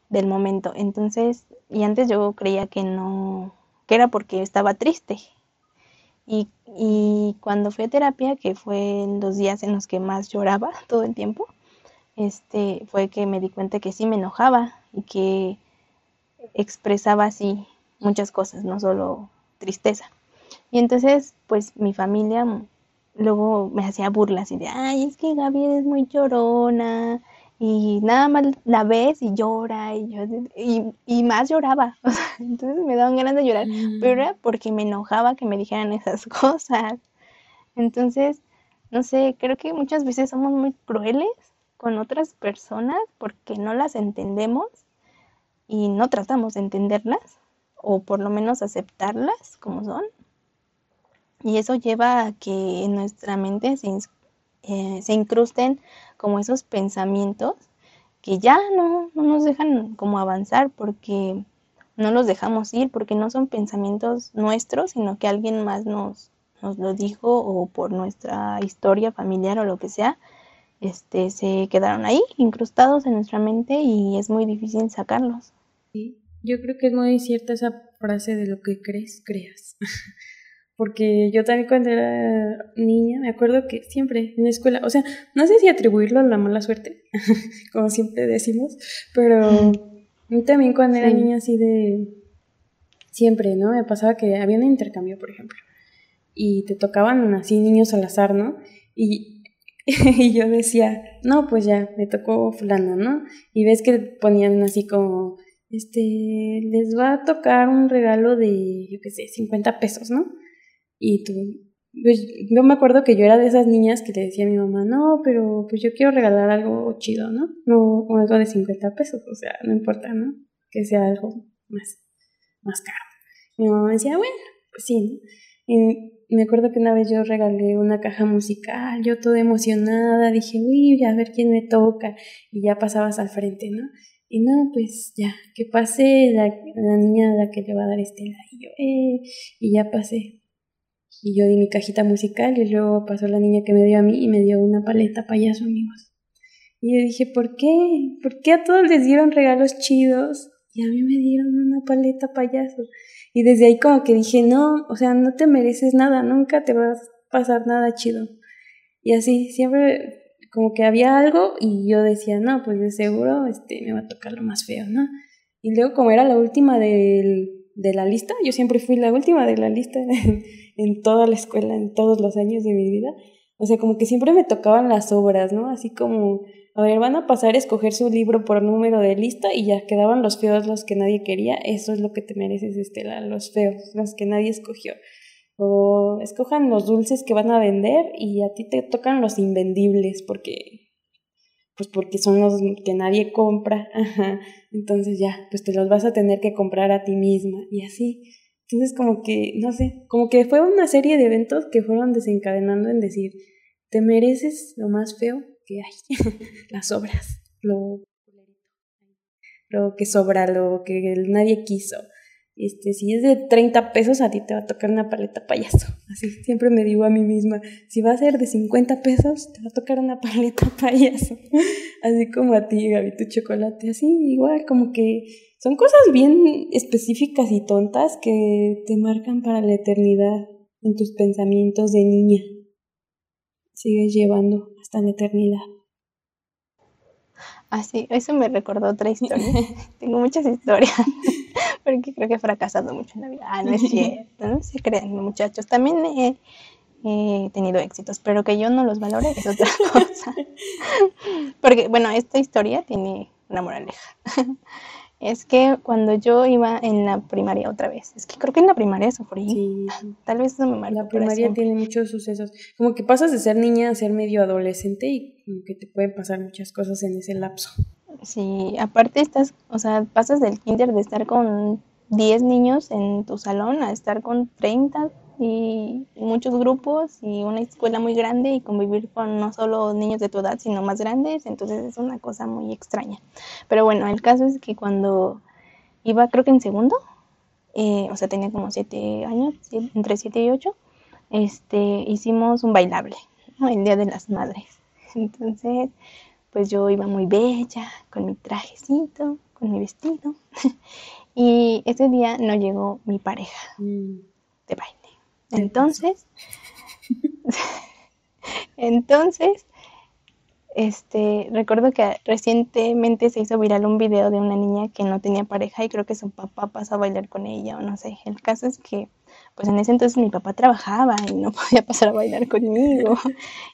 del momento. Entonces, y antes yo creía que no, que era porque estaba triste. Y, y cuando fui a terapia, que fue en los días en los que más lloraba todo el tiempo, este, fue que me di cuenta que sí me enojaba y que expresaba así muchas cosas, no solo tristeza. Y entonces, pues mi familia luego me hacía burlas y de, ay, es que Gaby es muy llorona y nada más la ves y llora y, yo, y, más lloraba, entonces me daban ganas de llorar, pero era mm. porque me enojaba que me dijeran esas cosas. Entonces, no sé, creo que muchas veces somos muy crueles con otras personas porque no las entendemos y no tratamos de entenderlas o por lo menos aceptarlas como son y eso lleva a que en nuestra mente se, eh, se incrusten como esos pensamientos que ya no, no nos dejan como avanzar porque no los dejamos ir, porque no son pensamientos nuestros, sino que alguien más nos, nos lo dijo o por nuestra historia familiar o lo que sea, este, se quedaron ahí, incrustados en nuestra mente y es muy difícil sacarlos. Sí, yo creo que es muy cierta esa frase de lo que crees, creas. Porque yo también cuando era niña me acuerdo que siempre en la escuela, o sea, no sé si atribuirlo a la mala suerte, como siempre decimos, pero también cuando era niña así de siempre, ¿no? Me pasaba que había un intercambio, por ejemplo, y te tocaban así niños al azar, ¿no? Y y yo decía, no, pues ya, me tocó fulano, ¿no? Y ves que ponían así como, este, les va a tocar un regalo de, yo qué sé, 50 pesos, ¿no? Y tú, pues yo me acuerdo que yo era de esas niñas que le decía a mi mamá, no, pero pues yo quiero regalar algo chido, ¿no? No algo de 50 pesos, o sea, no importa, ¿no? Que sea algo más, más caro. Mi mamá decía, bueno, pues sí, Y me acuerdo que una vez yo regalé una caja musical, yo toda emocionada, dije, uy, a ver quién me toca, y ya pasabas al frente, ¿no? Y no, pues ya, que pase la, la niña a la que le va a dar Estela, y yo, eh, y ya pasé. Y yo di mi cajita musical y luego pasó la niña que me dio a mí y me dio una paleta payaso, amigos. Y yo dije, ¿por qué? ¿Por qué a todos les dieron regalos chidos y a mí me dieron una paleta payaso? Y desde ahí como que dije, no, o sea, no te mereces nada, nunca te va a pasar nada chido. Y así, siempre como que había algo y yo decía, no, pues de seguro este, me va a tocar lo más feo, ¿no? Y luego como era la última de la lista, yo siempre fui la última de la lista en toda la escuela, en todos los años de mi vida. O sea, como que siempre me tocaban las obras, ¿no? Así como, a ver, van a pasar a escoger su libro por número de lista y ya quedaban los feos, los que nadie quería. Eso es lo que te mereces, Estela, los feos, los que nadie escogió. O escojan los dulces que van a vender y a ti te tocan los invendibles porque, pues porque son los que nadie compra. Ajá. Entonces ya, pues te los vas a tener que comprar a ti misma y así. Entonces como que, no sé, como que fue una serie de eventos que fueron desencadenando en decir, te mereces lo más feo que hay, las obras, lo, lo que sobra, lo que nadie quiso. Este, si es de 30 pesos, a ti te va a tocar una paleta payaso. Así siempre me digo a mí misma, si va a ser de 50 pesos, te va a tocar una paleta payaso. Así como a ti, Gaby, tu chocolate. Así, igual, como que son cosas bien específicas y tontas que te marcan para la eternidad en tus pensamientos de niña. Sigues llevando hasta la eternidad. Ah, sí, eso me recordó otra historia. Tengo muchas historias, porque creo que he fracasado mucho en la vida. Ah, no es cierto, no se crean, muchachos. También he, he, tenido éxitos, pero que yo no los valore es otra cosa. Porque, bueno, esta historia tiene una moraleja es que cuando yo iba en la primaria otra vez, es que creo que en la primaria sufrí, sí. tal vez eso me marcó. La primaria tiene muchos sucesos, como que pasas de ser niña a ser medio adolescente y como que te pueden pasar muchas cosas en ese lapso. Sí, aparte estás, o sea, pasas del kinder de estar con 10 niños en tu salón a estar con 30, y muchos grupos y una escuela muy grande y convivir con no solo niños de tu edad, sino más grandes, entonces es una cosa muy extraña. Pero bueno, el caso es que cuando iba, creo que en segundo, eh, o sea, tenía como siete años, entre siete y ocho, este, hicimos un bailable, el Día de las Madres. Entonces, pues yo iba muy bella, con mi trajecito, con mi vestido, y ese día no llegó mi pareja mm. de baile. Entonces, entonces, este, recuerdo que recientemente se hizo viral un video de una niña que no tenía pareja y creo que su papá pasó a bailar con ella o no sé. El caso es que, pues en ese entonces mi papá trabajaba y no podía pasar a bailar conmigo.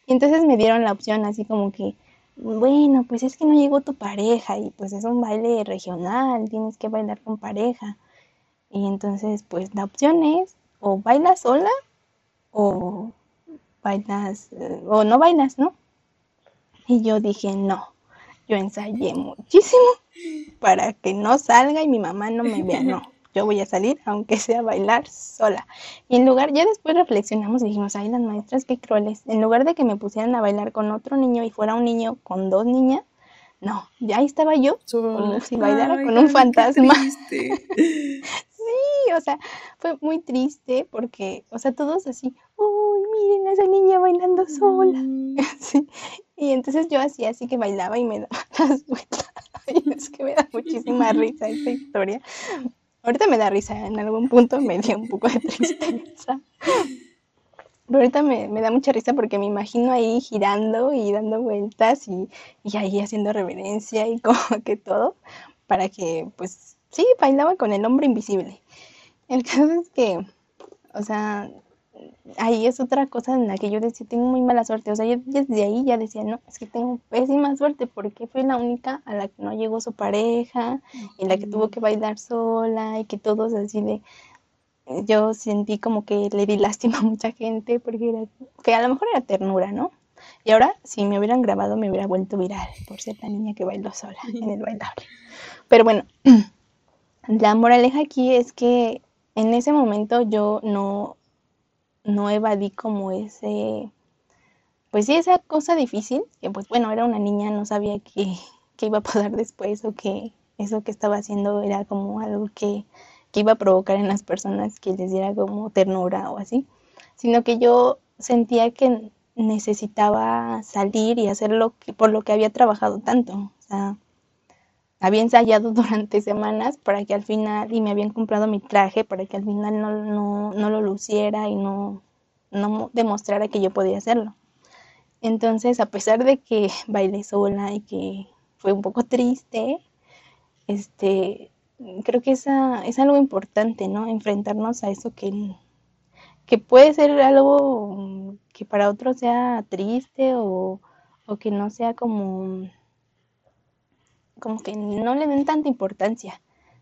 Y entonces me dieron la opción así como que, bueno, pues es que no llegó tu pareja y pues es un baile regional, tienes que bailar con pareja. Y entonces, pues la opción es o bailas sola o bailas o no bailas, ¿no? Y yo dije, no, yo ensayé muchísimo para que no salga y mi mamá no me vea, no. Yo voy a salir, aunque sea bailar sola. Y en lugar, ya después reflexionamos y dijimos, ay, las maestras, qué crueles. En lugar de que me pusieran a bailar con otro niño y fuera un niño con dos niñas, no, ya ahí estaba yo, como si bailara con un fantasma. Sí, o sea, fue muy triste porque, o sea, todos así, uy, miren a esa niña bailando sola. Mm. Y entonces yo hacía así que bailaba y me daba las vueltas. Es que me da muchísima risa esta historia. Ahorita me da risa, en algún punto me dio un poco de tristeza. Pero ahorita me, me, da mucha risa porque me imagino ahí girando y dando vueltas y, y ahí haciendo reverencia y como que todo para que pues Sí, bailaba con el hombre invisible. El caso es que, o sea, ahí es otra cosa en la que yo decía, tengo muy mala suerte. O sea, yo desde ahí ya decía, no, es que tengo pésima suerte porque fui la única a la que no llegó su pareja y la que tuvo que bailar sola y que todos así de... Yo sentí como que le di lástima a mucha gente porque era, que a lo mejor era ternura, ¿no? Y ahora, si me hubieran grabado, me hubiera vuelto viral por ser la niña que bailó sola en el bailable. Pero bueno, la moraleja aquí es que en ese momento yo no no evadí como ese, pues sí, esa cosa difícil, que pues bueno, era una niña, no sabía qué, iba a pasar después o que eso que estaba haciendo era como algo que, que iba a provocar en las personas que les diera como ternura o así, sino que yo sentía que necesitaba salir y hacer lo que, por lo que había trabajado tanto. O sea, había ensayado durante semanas para que al final, y me habían comprado mi traje para que al final no, no, lo luciera y no, no demostrara que yo podía hacerlo. Entonces, a pesar de que bailé sola y que fue un poco triste, este, creo que esa, es algo importante, ¿no? Enfrentarnos a eso que, que puede ser algo que para otros sea triste o, o que no sea como como que no le den tanta importancia,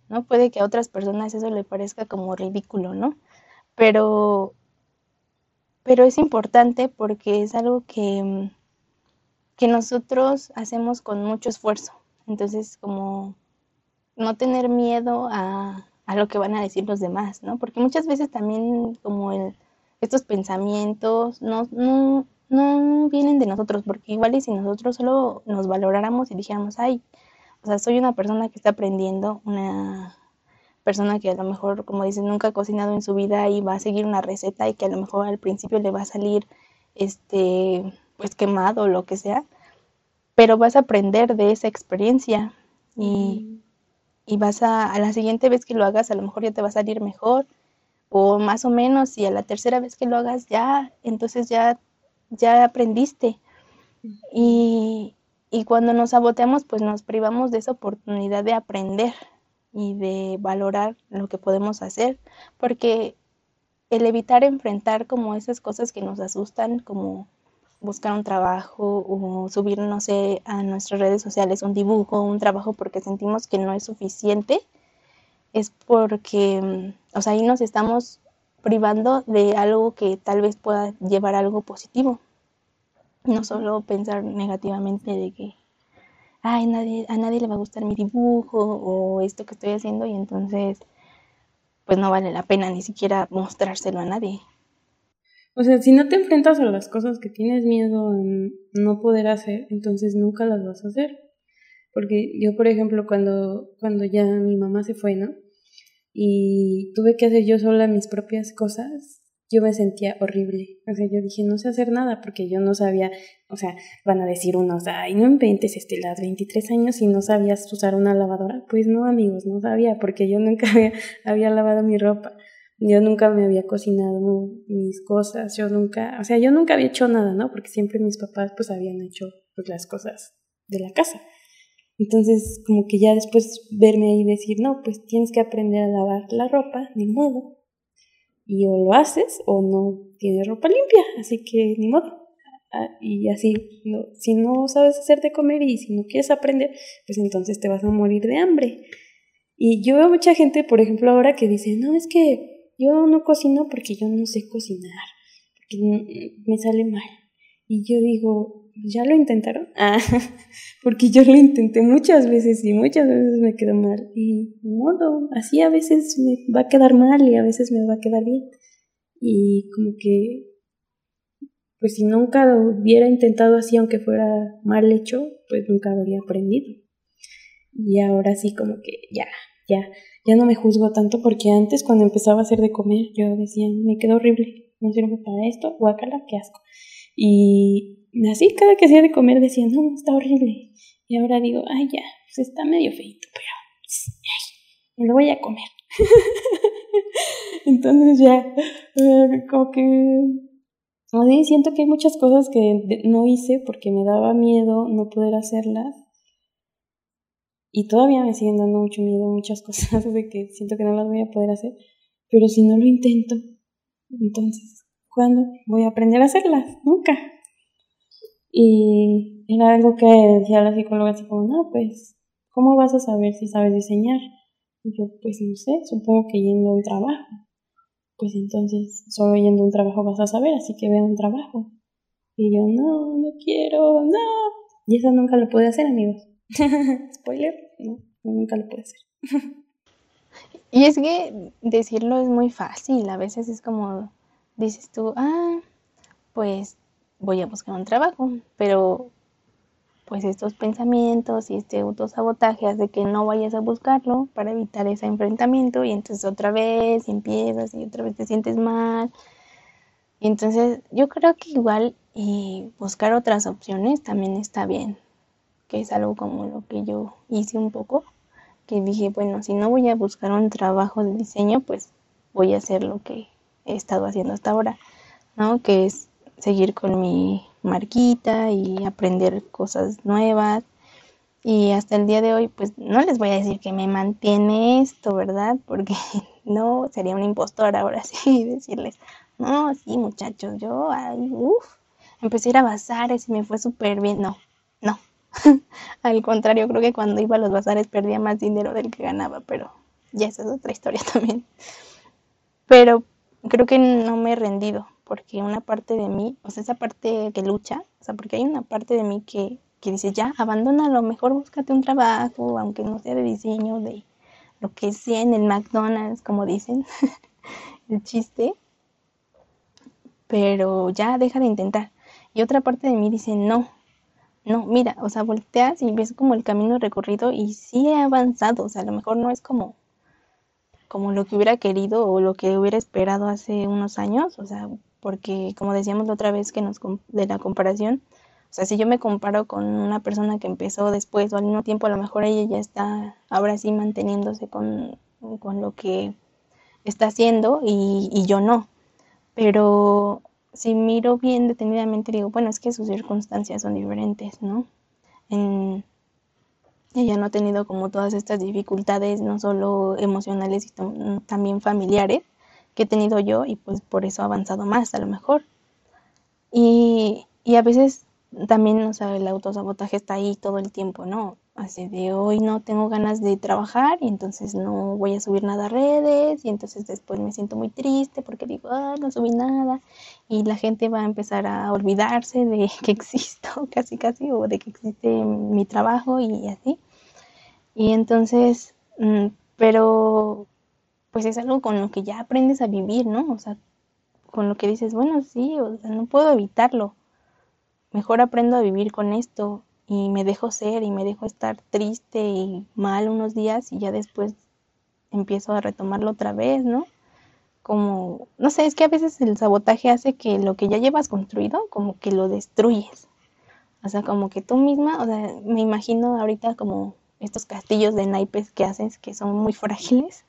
¿no? Puede que a otras personas eso le parezca como ridículo, ¿no? Pero, pero es importante porque es algo que, que nosotros hacemos con mucho esfuerzo. Entonces, como no tener miedo a, a lo que van a decir los demás, ¿no? Porque muchas veces también como el, estos pensamientos no, no, no vienen de nosotros, porque igual y si nosotros solo nos valoráramos y dijéramos, ay, o sea, soy una persona que está aprendiendo, una persona que a lo mejor, como dicen, nunca ha cocinado en su vida y va a seguir una receta y que a lo mejor al principio le va a salir, este, pues quemado o lo que sea, pero vas a aprender de esa experiencia y, y vas a, a la siguiente vez que lo hagas, a lo mejor ya te va a salir mejor o más o menos y a la tercera vez que lo hagas ya, entonces ya, ya aprendiste. Y, y cuando nos saboteamos, pues nos privamos de esa oportunidad de aprender y de valorar lo que podemos hacer, porque el evitar enfrentar como esas cosas que nos asustan, como buscar un trabajo o subir, no sé, a nuestras redes sociales un dibujo, un trabajo porque sentimos que no es suficiente, es porque, mm, o sea, ahí nos estamos privando de algo que tal vez pueda llevar algo positivo no solo pensar negativamente de que, ay, nadie, a nadie le va a gustar mi dibujo o esto que estoy haciendo y entonces, pues no vale la pena ni siquiera mostrárselo a nadie. O sea, si no te enfrentas a las cosas que tienes miedo en no poder hacer, entonces nunca las vas a hacer. Porque yo, por ejemplo, cuando, cuando ya mi mamá se fue, ¿no? Y tuve que hacer yo sola mis propias cosas, yo me sentía horrible. O sea, yo dije, no sé hacer nada porque yo no sabía, o sea, van a decir unos, ay, no inventes, este, las 23 años y no sabías usar una lavadora. Pues no, amigos, no sabía porque yo nunca había, lavado mi ropa. Yo nunca me había cocinado mis cosas, yo nunca, o sea, yo nunca había hecho nada, ¿no? Porque siempre mis papás pues habían hecho pues, las cosas de la casa. Entonces, como que ya después verme ahí decir, no, pues tienes que aprender a lavar la ropa, ni modo y o lo haces o no tienes ropa limpia, así que ni modo. Ah, y así, si no sabes hacer de comer y si no quieres aprender, pues entonces te vas a morir de hambre. Y yo veo mucha gente, por ejemplo, ahora que dice, no, es que yo no cocino porque yo no sé cocinar, porque me sale mal. Y yo digo, ¿ya lo intentaron? Ah, porque yo lo intenté muchas veces y muchas veces me quedó mal. Y modo, así a veces me va a quedar mal y a veces me va a quedar bien. Y como que, pues si nunca lo hubiera intentado así, aunque fuera mal hecho, pues nunca habría aprendido. Y ahora sí como que ya, ya, ya no me juzgo tanto porque antes cuando empezaba a hacer de comer yo decía, me quedó horrible, no sirve para esto, guacala, qué asco. Y así cada que hacía de comer decía, no, está horrible. Y ahora digo, ay, ya, pues está medio feito, pero ay, me lo voy a comer. Entonces ya, eh, como que, siento que hay muchas cosas que no hice porque me daba miedo no poder hacerlas. Y todavía me siguen dando mucho miedo muchas cosas de que siento que no las voy a poder hacer. Pero si no lo intento, entonces, ¿cuándo voy a aprender a hacerlas? Nunca. Y era algo que decía la psicóloga así como, no, pues, ¿cómo vas a saber si sabes diseñar? Y yo, pues no sé, supongo que yendo a un trabajo. Pues entonces, solo yendo a un trabajo vas a saber, así que ve un trabajo. Y yo, no, no quiero, no. Y eso nunca lo pude hacer, amigos. Spoiler, no, nunca lo pude hacer. y es que decirlo es muy fácil, a veces es como, dices tú, ah, pues voy a buscar un trabajo, pero pues estos pensamientos y este autosabotaje hace que no vayas a buscarlo para evitar ese enfrentamiento y entonces otra vez empiezas y otra vez te sientes mal. Y entonces yo creo que igual y buscar otras opciones también está bien, que es algo como lo que yo hice un poco, que dije, bueno, si no voy a buscar un trabajo de diseño, pues voy a hacer lo que he estado haciendo hasta ahora, ¿no? Que es seguir con mi marquita y aprender cosas nuevas. Y hasta el día de hoy, pues no les voy a decir que me mantiene esto, ¿verdad? Porque no, sería un impostor ahora sí decirles, no, sí muchachos, yo, uff, empecé a ir a bazares y me fue súper bien. No, no. Al contrario, creo que cuando iba a los bazares perdía más dinero del que ganaba, pero ya esa es otra historia también. Pero creo que no me he rendido porque una parte de mí, o sea, esa parte que lucha, o sea, porque hay una parte de mí que, que dice, ya, abandona, lo mejor búscate un trabajo, aunque no sea de diseño, de lo que sea en el McDonald's, como dicen, el chiste, pero ya deja de intentar. Y otra parte de mí dice, no, no, mira, o sea, volteas y ves como el camino recorrido y sí he avanzado, o sea, a lo mejor no es como como lo que hubiera querido o lo que hubiera esperado hace unos años, o sea, porque como decíamos la otra vez que nos de la comparación, o sea, si yo me comparo con una persona que empezó después o al mismo tiempo, a lo mejor ella ya está ahora sí manteniéndose con, lo que está haciendo y, y, yo no. Pero si miro bien detenidamente, digo, bueno, es que sus circunstancias son diferentes, ¿no? En, ella no ha tenido como todas estas dificultades, no solo emocionales, sino también familiares que he tenido yo y pues por eso ha avanzado más a lo mejor. Y, y a veces también, o sea, el autosabotaje está ahí todo el tiempo, ¿no? Así de hoy no tengo ganas de trabajar y entonces no voy a subir nada a redes y entonces después me siento muy triste porque digo, ah, no subí nada y la gente va a empezar a olvidarse de que existo casi casi o de que existe mi trabajo y así. Y entonces, mm, pero pues es algo con lo que ya aprendes a vivir, ¿no? O sea, con lo que dices, bueno, sí, o sea, no puedo evitarlo. Mejor aprendo a vivir con esto y me dejo ser y me dejo estar triste y mal unos días y ya después empiezo a retomarlo otra vez, ¿no? Como, no sé, es que a veces el sabotaje hace que lo que ya llevas construido, como que lo destruyes. O sea, como que tú misma, o sea, me imagino ahorita como estos castillos de naipes que haces que son muy frágiles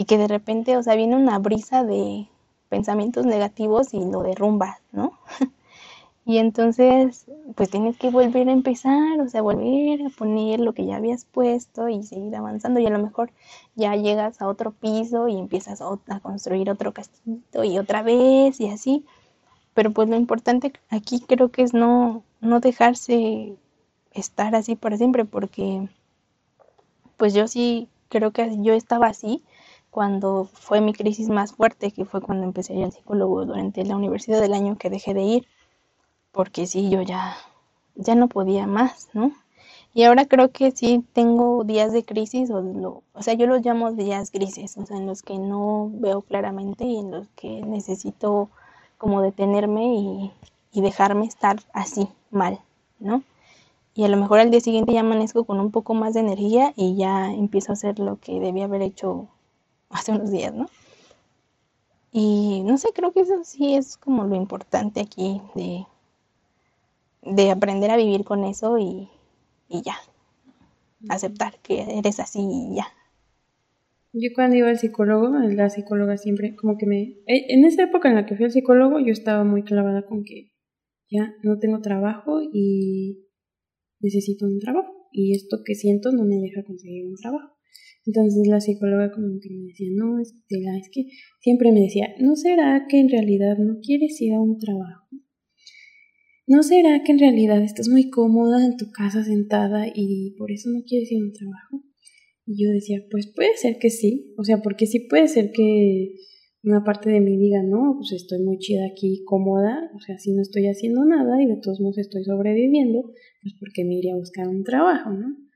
y que de repente, o sea, viene una brisa de pensamientos negativos y lo derrumba, ¿no? y entonces, pues tienes que volver a empezar, o sea, volver a poner lo que ya habías puesto y seguir avanzando y a lo mejor ya llegas a otro piso y empiezas a construir otro castillito y otra vez y así. Pero pues lo importante aquí creo que es no, no dejarse estar así para siempre porque pues yo sí creo que yo estaba así cuando fue mi crisis más fuerte, que fue cuando empecé a ir al psicólogo durante la universidad del año que dejé de ir, porque sí, yo ya, ya no podía más, ¿no? Y ahora creo que sí tengo días de crisis, o, lo, o sea, yo los llamo días grises, o sea, en los que no veo claramente y en los que necesito como detenerme y, y dejarme estar así, mal, ¿no? Y a lo mejor al día siguiente ya amanezco con un poco más de energía y ya empiezo a hacer lo que debía haber hecho hace unos días, ¿no? Y no sé, creo que eso sí es como lo importante aquí de, de aprender a vivir con eso y, y ya. Aceptar que eres así y ya. Yo cuando iba al psicólogo, la psicóloga siempre como que me... E, en esa época en la que fui al psicólogo yo estaba muy clavada con que ya no tengo trabajo y necesito un trabajo. Y esto que siento no me deja conseguir un trabajo. Entonces la psicóloga como que me decía, no, es que siempre me decía, ¿no será que en realidad no quieres ir a un trabajo? ¿No será que en realidad estás muy cómoda en tu casa sentada y por eso no quieres ir a un trabajo? Y yo decía, pues puede ser que sí, o sea, porque sí puede ser que una parte de mí diga, no, pues estoy muy chida aquí, cómoda, o sea, si no estoy haciendo nada y de todos modos estoy sobreviviendo, pues porque me iría a buscar un trabajo, ¿no?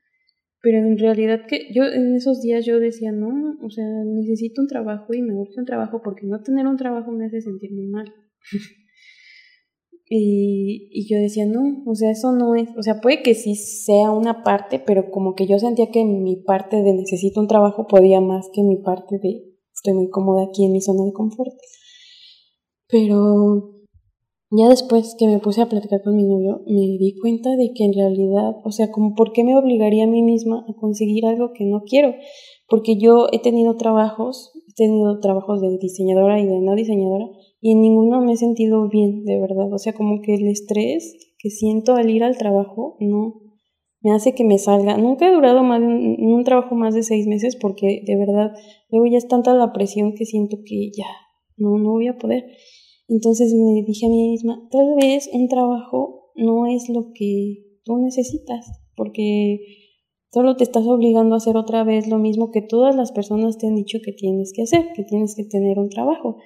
Pero en realidad que yo en esos días yo decía, no, o sea, necesito un trabajo y me gusta un trabajo porque no tener un trabajo me hace sentir muy mal. Y, y, yo decía, no, o sea, eso no es, o sea, puede que sí sea una parte, pero como que yo sentía que mi parte de necesito un trabajo podía más que mi parte de estoy muy cómoda aquí en mi zona de confort. Pero ya después que me puse a platicar con mi novio, me di cuenta de que en realidad, o sea, como por qué me obligaría a mí misma a conseguir algo que no quiero, porque yo he tenido trabajos, he tenido trabajos de diseñadora y de no diseñadora, y en ninguno me he sentido bien, de verdad. O sea, como que el estrés que siento al ir al trabajo no me hace que me salga. Nunca he durado más en un trabajo más de seis meses porque de verdad luego ya es tanta la presión que siento que ya no, no voy a poder. Entonces me dije a mí misma, tal vez un trabajo no es lo que tú necesitas, porque solo te estás obligando a hacer otra vez lo mismo que todas las personas te han dicho que tienes que hacer, que tienes que tener un trabajo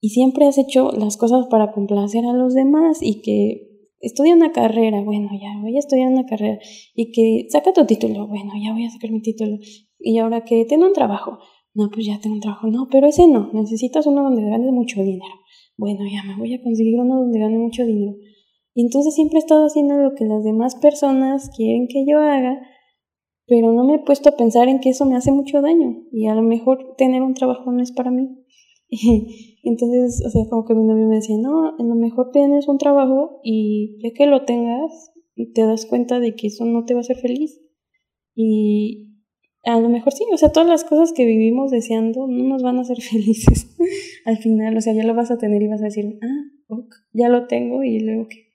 y siempre has hecho las cosas para complacer a los demás y que estudia una carrera, bueno, ya voy a estudiar una carrera y que saca tu título, bueno, ya voy a sacar mi título y ahora que tengo un trabajo, no, pues ya tengo un trabajo, no, pero ese no, necesitas uno donde ganes mucho dinero, bueno, ya me voy a conseguir uno donde gane mucho dinero. Y entonces siempre he estado haciendo lo que las demás personas quieren que yo haga, pero no me he puesto a pensar en que eso me hace mucho daño y a lo mejor tener un trabajo no es para mí. Entonces, o sea, como que mi novio me decía, no, a lo mejor tienes un trabajo y ya que lo tengas, te das cuenta de que eso no te va a hacer feliz. Y a lo mejor sí, o sea, todas las cosas que vivimos deseando no nos van a hacer felices al final, o sea, ya lo vas a tener y vas a decir, ah, ok, ya lo tengo y luego qué.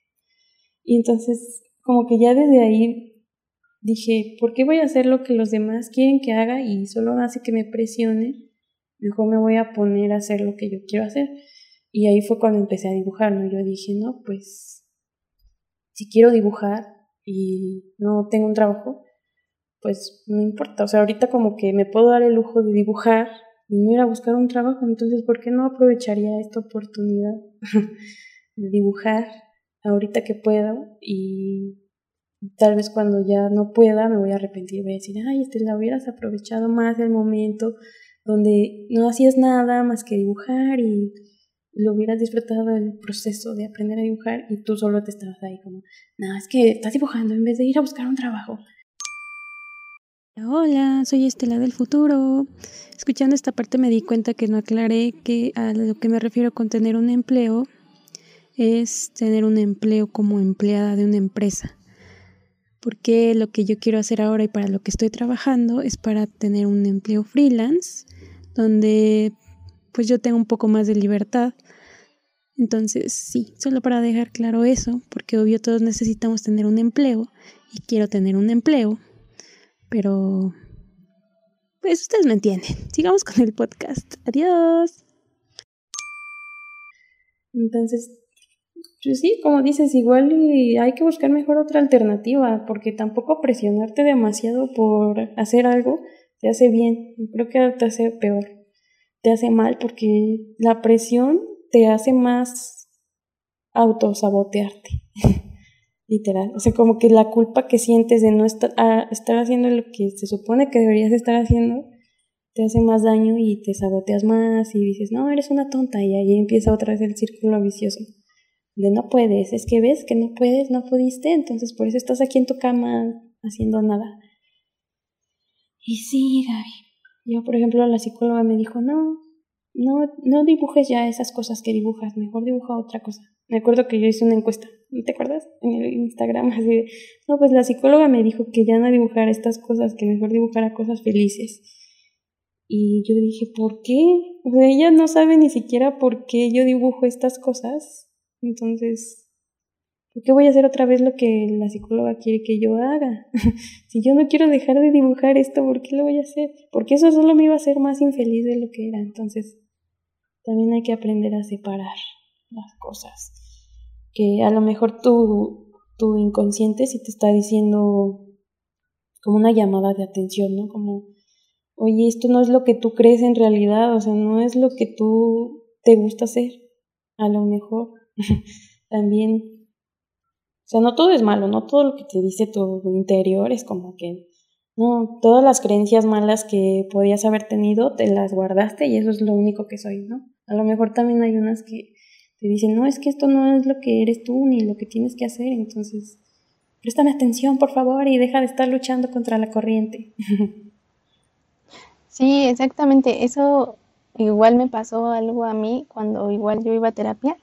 Y entonces, como que ya desde ahí dije, ¿por qué voy a hacer lo que los demás quieren que haga y solo hace que me presione? mejor me voy a poner a hacer lo que yo quiero hacer. Y ahí fue cuando empecé a dibujar, ¿no? Yo dije, no, pues si quiero dibujar y no tengo un trabajo, pues no importa. O sea, ahorita como que me puedo dar el lujo de dibujar y no ir a buscar un trabajo, entonces ¿por qué no aprovecharía esta oportunidad de dibujar ahorita que puedo y tal vez cuando ya no pueda me voy a arrepentir, voy a decir, ay, este la hubieras aprovechado más el momento donde no hacías nada más que dibujar y lo hubieras disfrutado del proceso de aprender a dibujar y tú solo te estabas ahí como, no, es que estás dibujando en vez de ir a buscar un trabajo. Hola, soy Estela del futuro. Escuchando esta parte me di cuenta que no aclaré que a lo que me refiero con tener un empleo es tener un empleo como empleada de una empresa. Porque lo que yo quiero hacer ahora y para lo que estoy trabajando es para tener un empleo freelance donde pues yo tengo un poco más de libertad. Entonces, sí, solo para dejar claro eso, porque obvio todos necesitamos tener un empleo y quiero tener un empleo, pero pues ustedes me entienden. Sigamos con el podcast. Adiós. Entonces, pues sí, como dices, igual hay que buscar mejor otra alternativa, porque tampoco presionarte demasiado por hacer algo te hace bien, creo que te hace peor, te hace mal porque la presión te hace más autosabotearte, literal. O sea, como que la culpa que sientes de no estar, estar haciendo lo que se supone que deberías estar haciendo, te hace más daño y te saboteas más y dices, no, eres una tonta y ahí empieza otra vez el círculo vicioso. De no puedes, es que ves que no puedes, no pudiste, entonces por eso estás aquí en tu cama haciendo nada. Y sí, Gaby. Yo, por ejemplo, la psicóloga me dijo, no, no, no dibujes ya esas cosas que dibujas, mejor dibuja otra cosa. Me acuerdo que yo hice una encuesta, ¿no te acuerdas? En el Instagram, así no, pues la psicóloga me dijo que ya no dibujara estas cosas, que mejor dibujara cosas felices. Y yo dije, ¿por qué? Ella no sabe ni siquiera por qué yo dibujo estas cosas. Entonces, ¿Por qué voy a hacer otra vez lo que la psicóloga quiere que yo haga? si yo no quiero dejar de dibujar esto, ¿por qué lo voy a hacer? Porque eso solo me iba a hacer más infeliz de lo que era. Entonces, también hay que aprender a separar las cosas. Que a lo mejor tu, tu inconsciente sí te está diciendo como una llamada de atención, ¿no? Como, oye, esto no es lo que tú crees en realidad, o sea, no es lo que tú te gusta hacer. A lo mejor también o sea, no todo es malo, no todo lo que te dice tu interior es como que, no, todas las creencias malas que podías haber tenido te las guardaste y eso es lo único que soy, ¿no? A lo mejor también hay unas que te dicen, no, es que esto no es lo que eres tú ni lo que tienes que hacer, entonces, préstame atención, por favor, y deja de estar luchando contra la corriente. Sí, exactamente, eso igual me pasó algo a mí cuando igual yo iba a terapia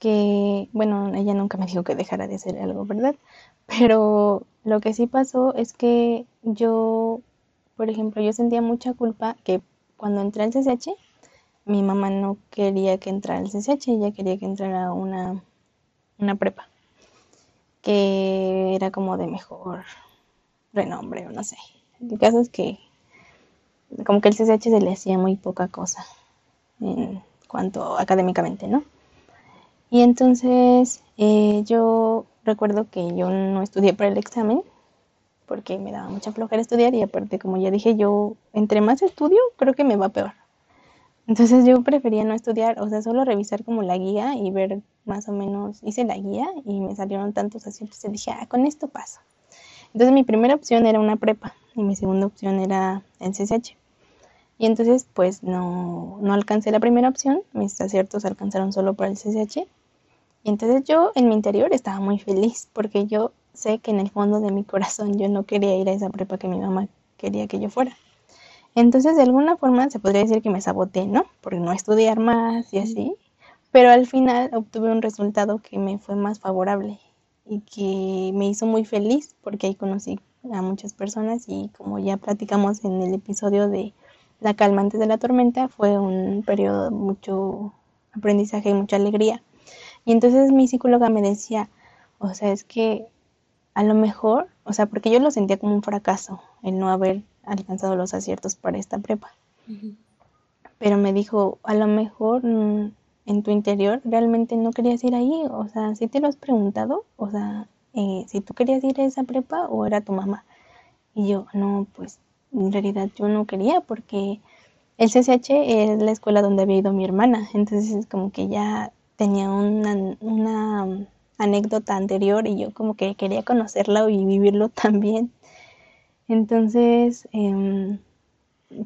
que, bueno, ella nunca me dijo que dejara de hacer algo, ¿verdad? Pero lo que sí pasó es que yo, por ejemplo, yo sentía mucha culpa que cuando entré al CCH, mi mamá no quería que entrara al CCH, ella quería que entrara una, una prepa, que era como de mejor renombre o no sé. El caso es que como que el CCH se le hacía muy poca cosa en cuanto académicamente, ¿no? Y entonces eh, yo recuerdo que yo no estudié para el examen porque me daba mucha flojera estudiar y aparte como ya dije yo, entre más estudio creo que me va peor. Entonces yo prefería no estudiar, o sea, solo revisar como la guía y ver más o menos, hice la guía y me salieron tantos asientos y dije, ah, con esto paso. Entonces mi primera opción era una prepa y mi segunda opción era el CCH. Y entonces pues no, no alcancé la primera opción, mis aciertos alcanzaron solo para el CCH y entonces yo en mi interior estaba muy feliz porque yo sé que en el fondo de mi corazón yo no quería ir a esa prepa que mi mamá quería que yo fuera. Entonces de alguna forma se podría decir que me saboteé, ¿no? Por no estudiar más y así. Pero al final obtuve un resultado que me fue más favorable y que me hizo muy feliz porque ahí conocí a muchas personas y como ya platicamos en el episodio de La calma antes de la tormenta, fue un periodo de mucho aprendizaje y mucha alegría y entonces mi psicóloga me decía, o sea, es que a lo mejor, o sea, porque yo lo sentía como un fracaso el no haber alcanzado los aciertos para esta prepa. Pero me dijo, a lo mejor mm, en tu interior realmente no querías ir ahí, o sea, si te lo has preguntado, o sea, eh, si tú querías ir a esa prepa o era tu mamá. Y yo, no, pues en realidad yo no quería porque el CCH es la escuela donde había ido mi hermana, entonces es como que ya tenía una, una anécdota anterior y yo como que quería conocerla y vivirlo también. Entonces, eh,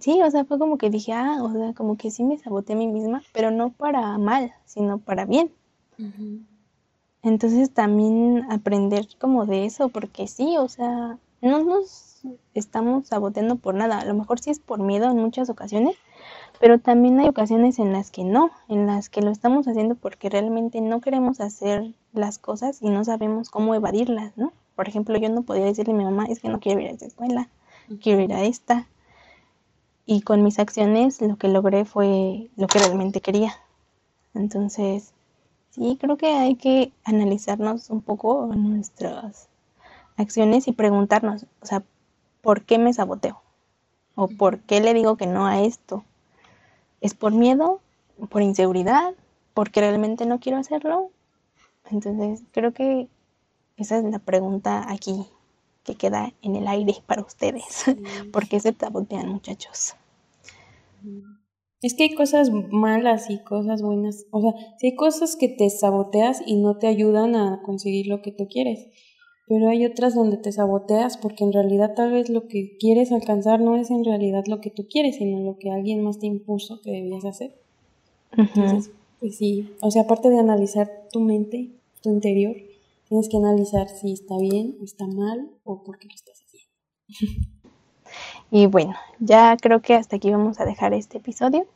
sí, o sea, fue como que dije, ah, o sea, como que sí me saboteé a mí misma, pero no para mal, sino para bien. Entonces también aprender como de eso, porque sí, o sea, no nos estamos saboteando por nada, a lo mejor sí es por miedo en muchas ocasiones, pero también hay ocasiones en las que no, en las que lo estamos haciendo porque realmente no queremos hacer las cosas y no sabemos cómo evadirlas, ¿no? Por ejemplo, yo no podía decirle a mi mamá, es que no quiero ir a esa escuela, quiero ir a esta. Y con mis acciones lo que logré fue lo que realmente quería. Entonces, sí, creo que hay que analizarnos un poco nuestras acciones y preguntarnos, o sea, ¿por qué me saboteo? ¿O por qué le digo que no a esto? ¿Es por miedo? ¿Por inseguridad? ¿Porque realmente no quiero hacerlo? Entonces, creo que esa es la pregunta aquí que queda en el aire para ustedes. ¿Por qué se sabotean, muchachos? Es que hay cosas malas y cosas buenas. O sea, si hay cosas que te saboteas y no te ayudan a conseguir lo que tú quieres pero hay otras donde te saboteas porque en realidad tal vez lo que quieres alcanzar no es en realidad lo que tú quieres, sino lo que alguien más te impuso que debías hacer. Entonces, pues sí, o sea, aparte de analizar tu mente, tu interior, tienes que analizar si está bien o está mal o por qué lo estás haciendo. Y bueno, ya creo que hasta aquí vamos a dejar este episodio.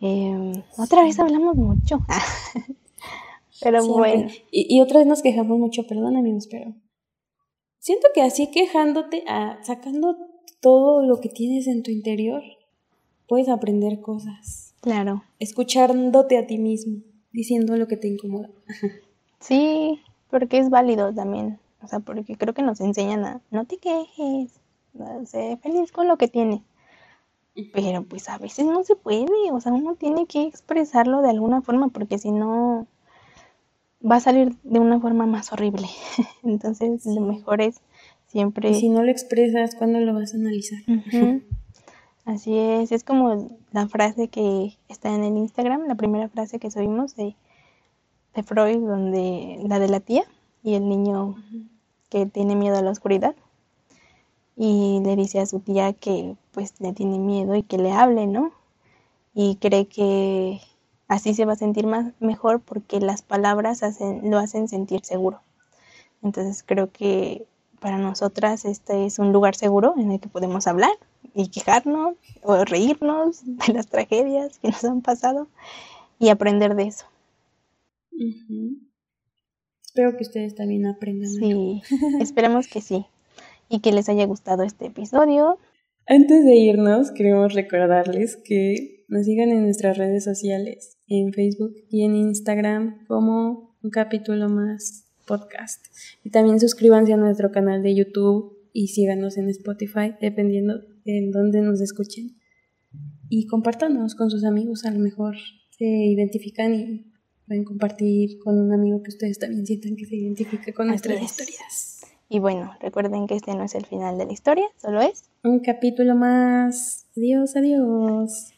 Em, otra vez hablamos mucho. Pero bueno. Y, otra vez nos quejamos mucho, perdón amigos, pero siento que así quejándote, ah, sacando todo lo que tienes en tu interior, puedes aprender cosas. Claro. Escuchándote a ti mismo, diciendo lo que te incomoda. Sí, porque es válido también, o sea, porque creo que nos enseñan a no te quejes, sé feliz con lo que tienes. Pero pues a veces no se puede, o sea, uno tiene que expresarlo de alguna forma porque si no va a salir de una forma más horrible. Entonces lo mejor es siempre... Y si no lo expresas, ¿cuándo lo vas a analizar? Así es, es como la frase que está en el Instagram, la primera frase que subimos de, de Freud, donde la de la tía y el niño que tiene miedo a la oscuridad y le dice a su tía que pues le tiene miedo y que le hable, ¿no? Y cree que así se va a sentir más mejor porque las palabras hacen, lo hacen sentir seguro. Entonces creo que para nosotras este es un lugar seguro en el que podemos hablar y quejarnos o reírnos de las tragedias que nos han pasado y aprender de eso. Espero que ustedes también aprendan. Sí, esperamos que sí y que les haya gustado este episodio. Antes de irnos, queremos recordarles que nos sigan en nuestras redes sociales, en Facebook y en Instagram como un capítulo más podcast. Y también suscríbanse a nuestro canal de YouTube y síganos en Spotify, dependiendo en dónde nos escuchen. Y compártanos con sus amigos, a lo mejor se identifican y pueden compartir con un amigo que ustedes también sientan que se identifique con nuestras historias. Y bueno, recuerden que este no es el final de la historia, solo es un capítulo más. Adiós, adiós.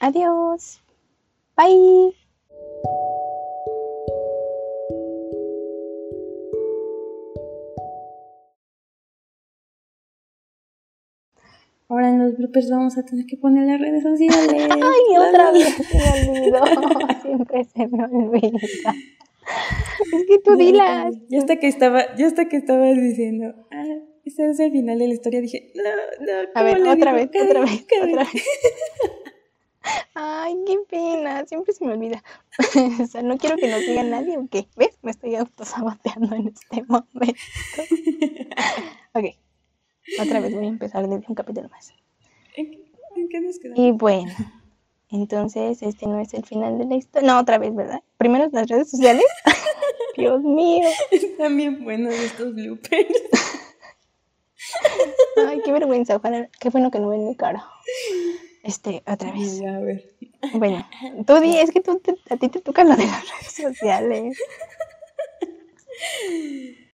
Adiós. Bye. Ahora en los bloopers vamos a tener que poner las redes sociales. Ay, otra vez se me olvidó. Siempre se me olvida. Es que tú dilas. Ya hasta que estaba, ya hasta que estabas diciendo, ah, ese es el final de la historia, dije, no, no. A ver, otra vez, otra vez, otra vez. Ay, qué pena, siempre se me olvida. o sea, no quiero que nos diga nadie, ¿o qué? ¿Ves? Me estoy autosaboteando en este momento. ok, otra vez voy a empezar desde un capítulo más. ¿En qué nos quedamos? Y bueno, entonces este no es el final de la historia. No, otra vez, ¿verdad? Primero las redes sociales. Dios mío. Están bien buenos estos bloopers. Ay, qué vergüenza. Ojalá, qué bueno que no ven mi cara. Este, otra vez. a ver. Bueno, tú di, es que tú a ti te toca lo de las redes sociales.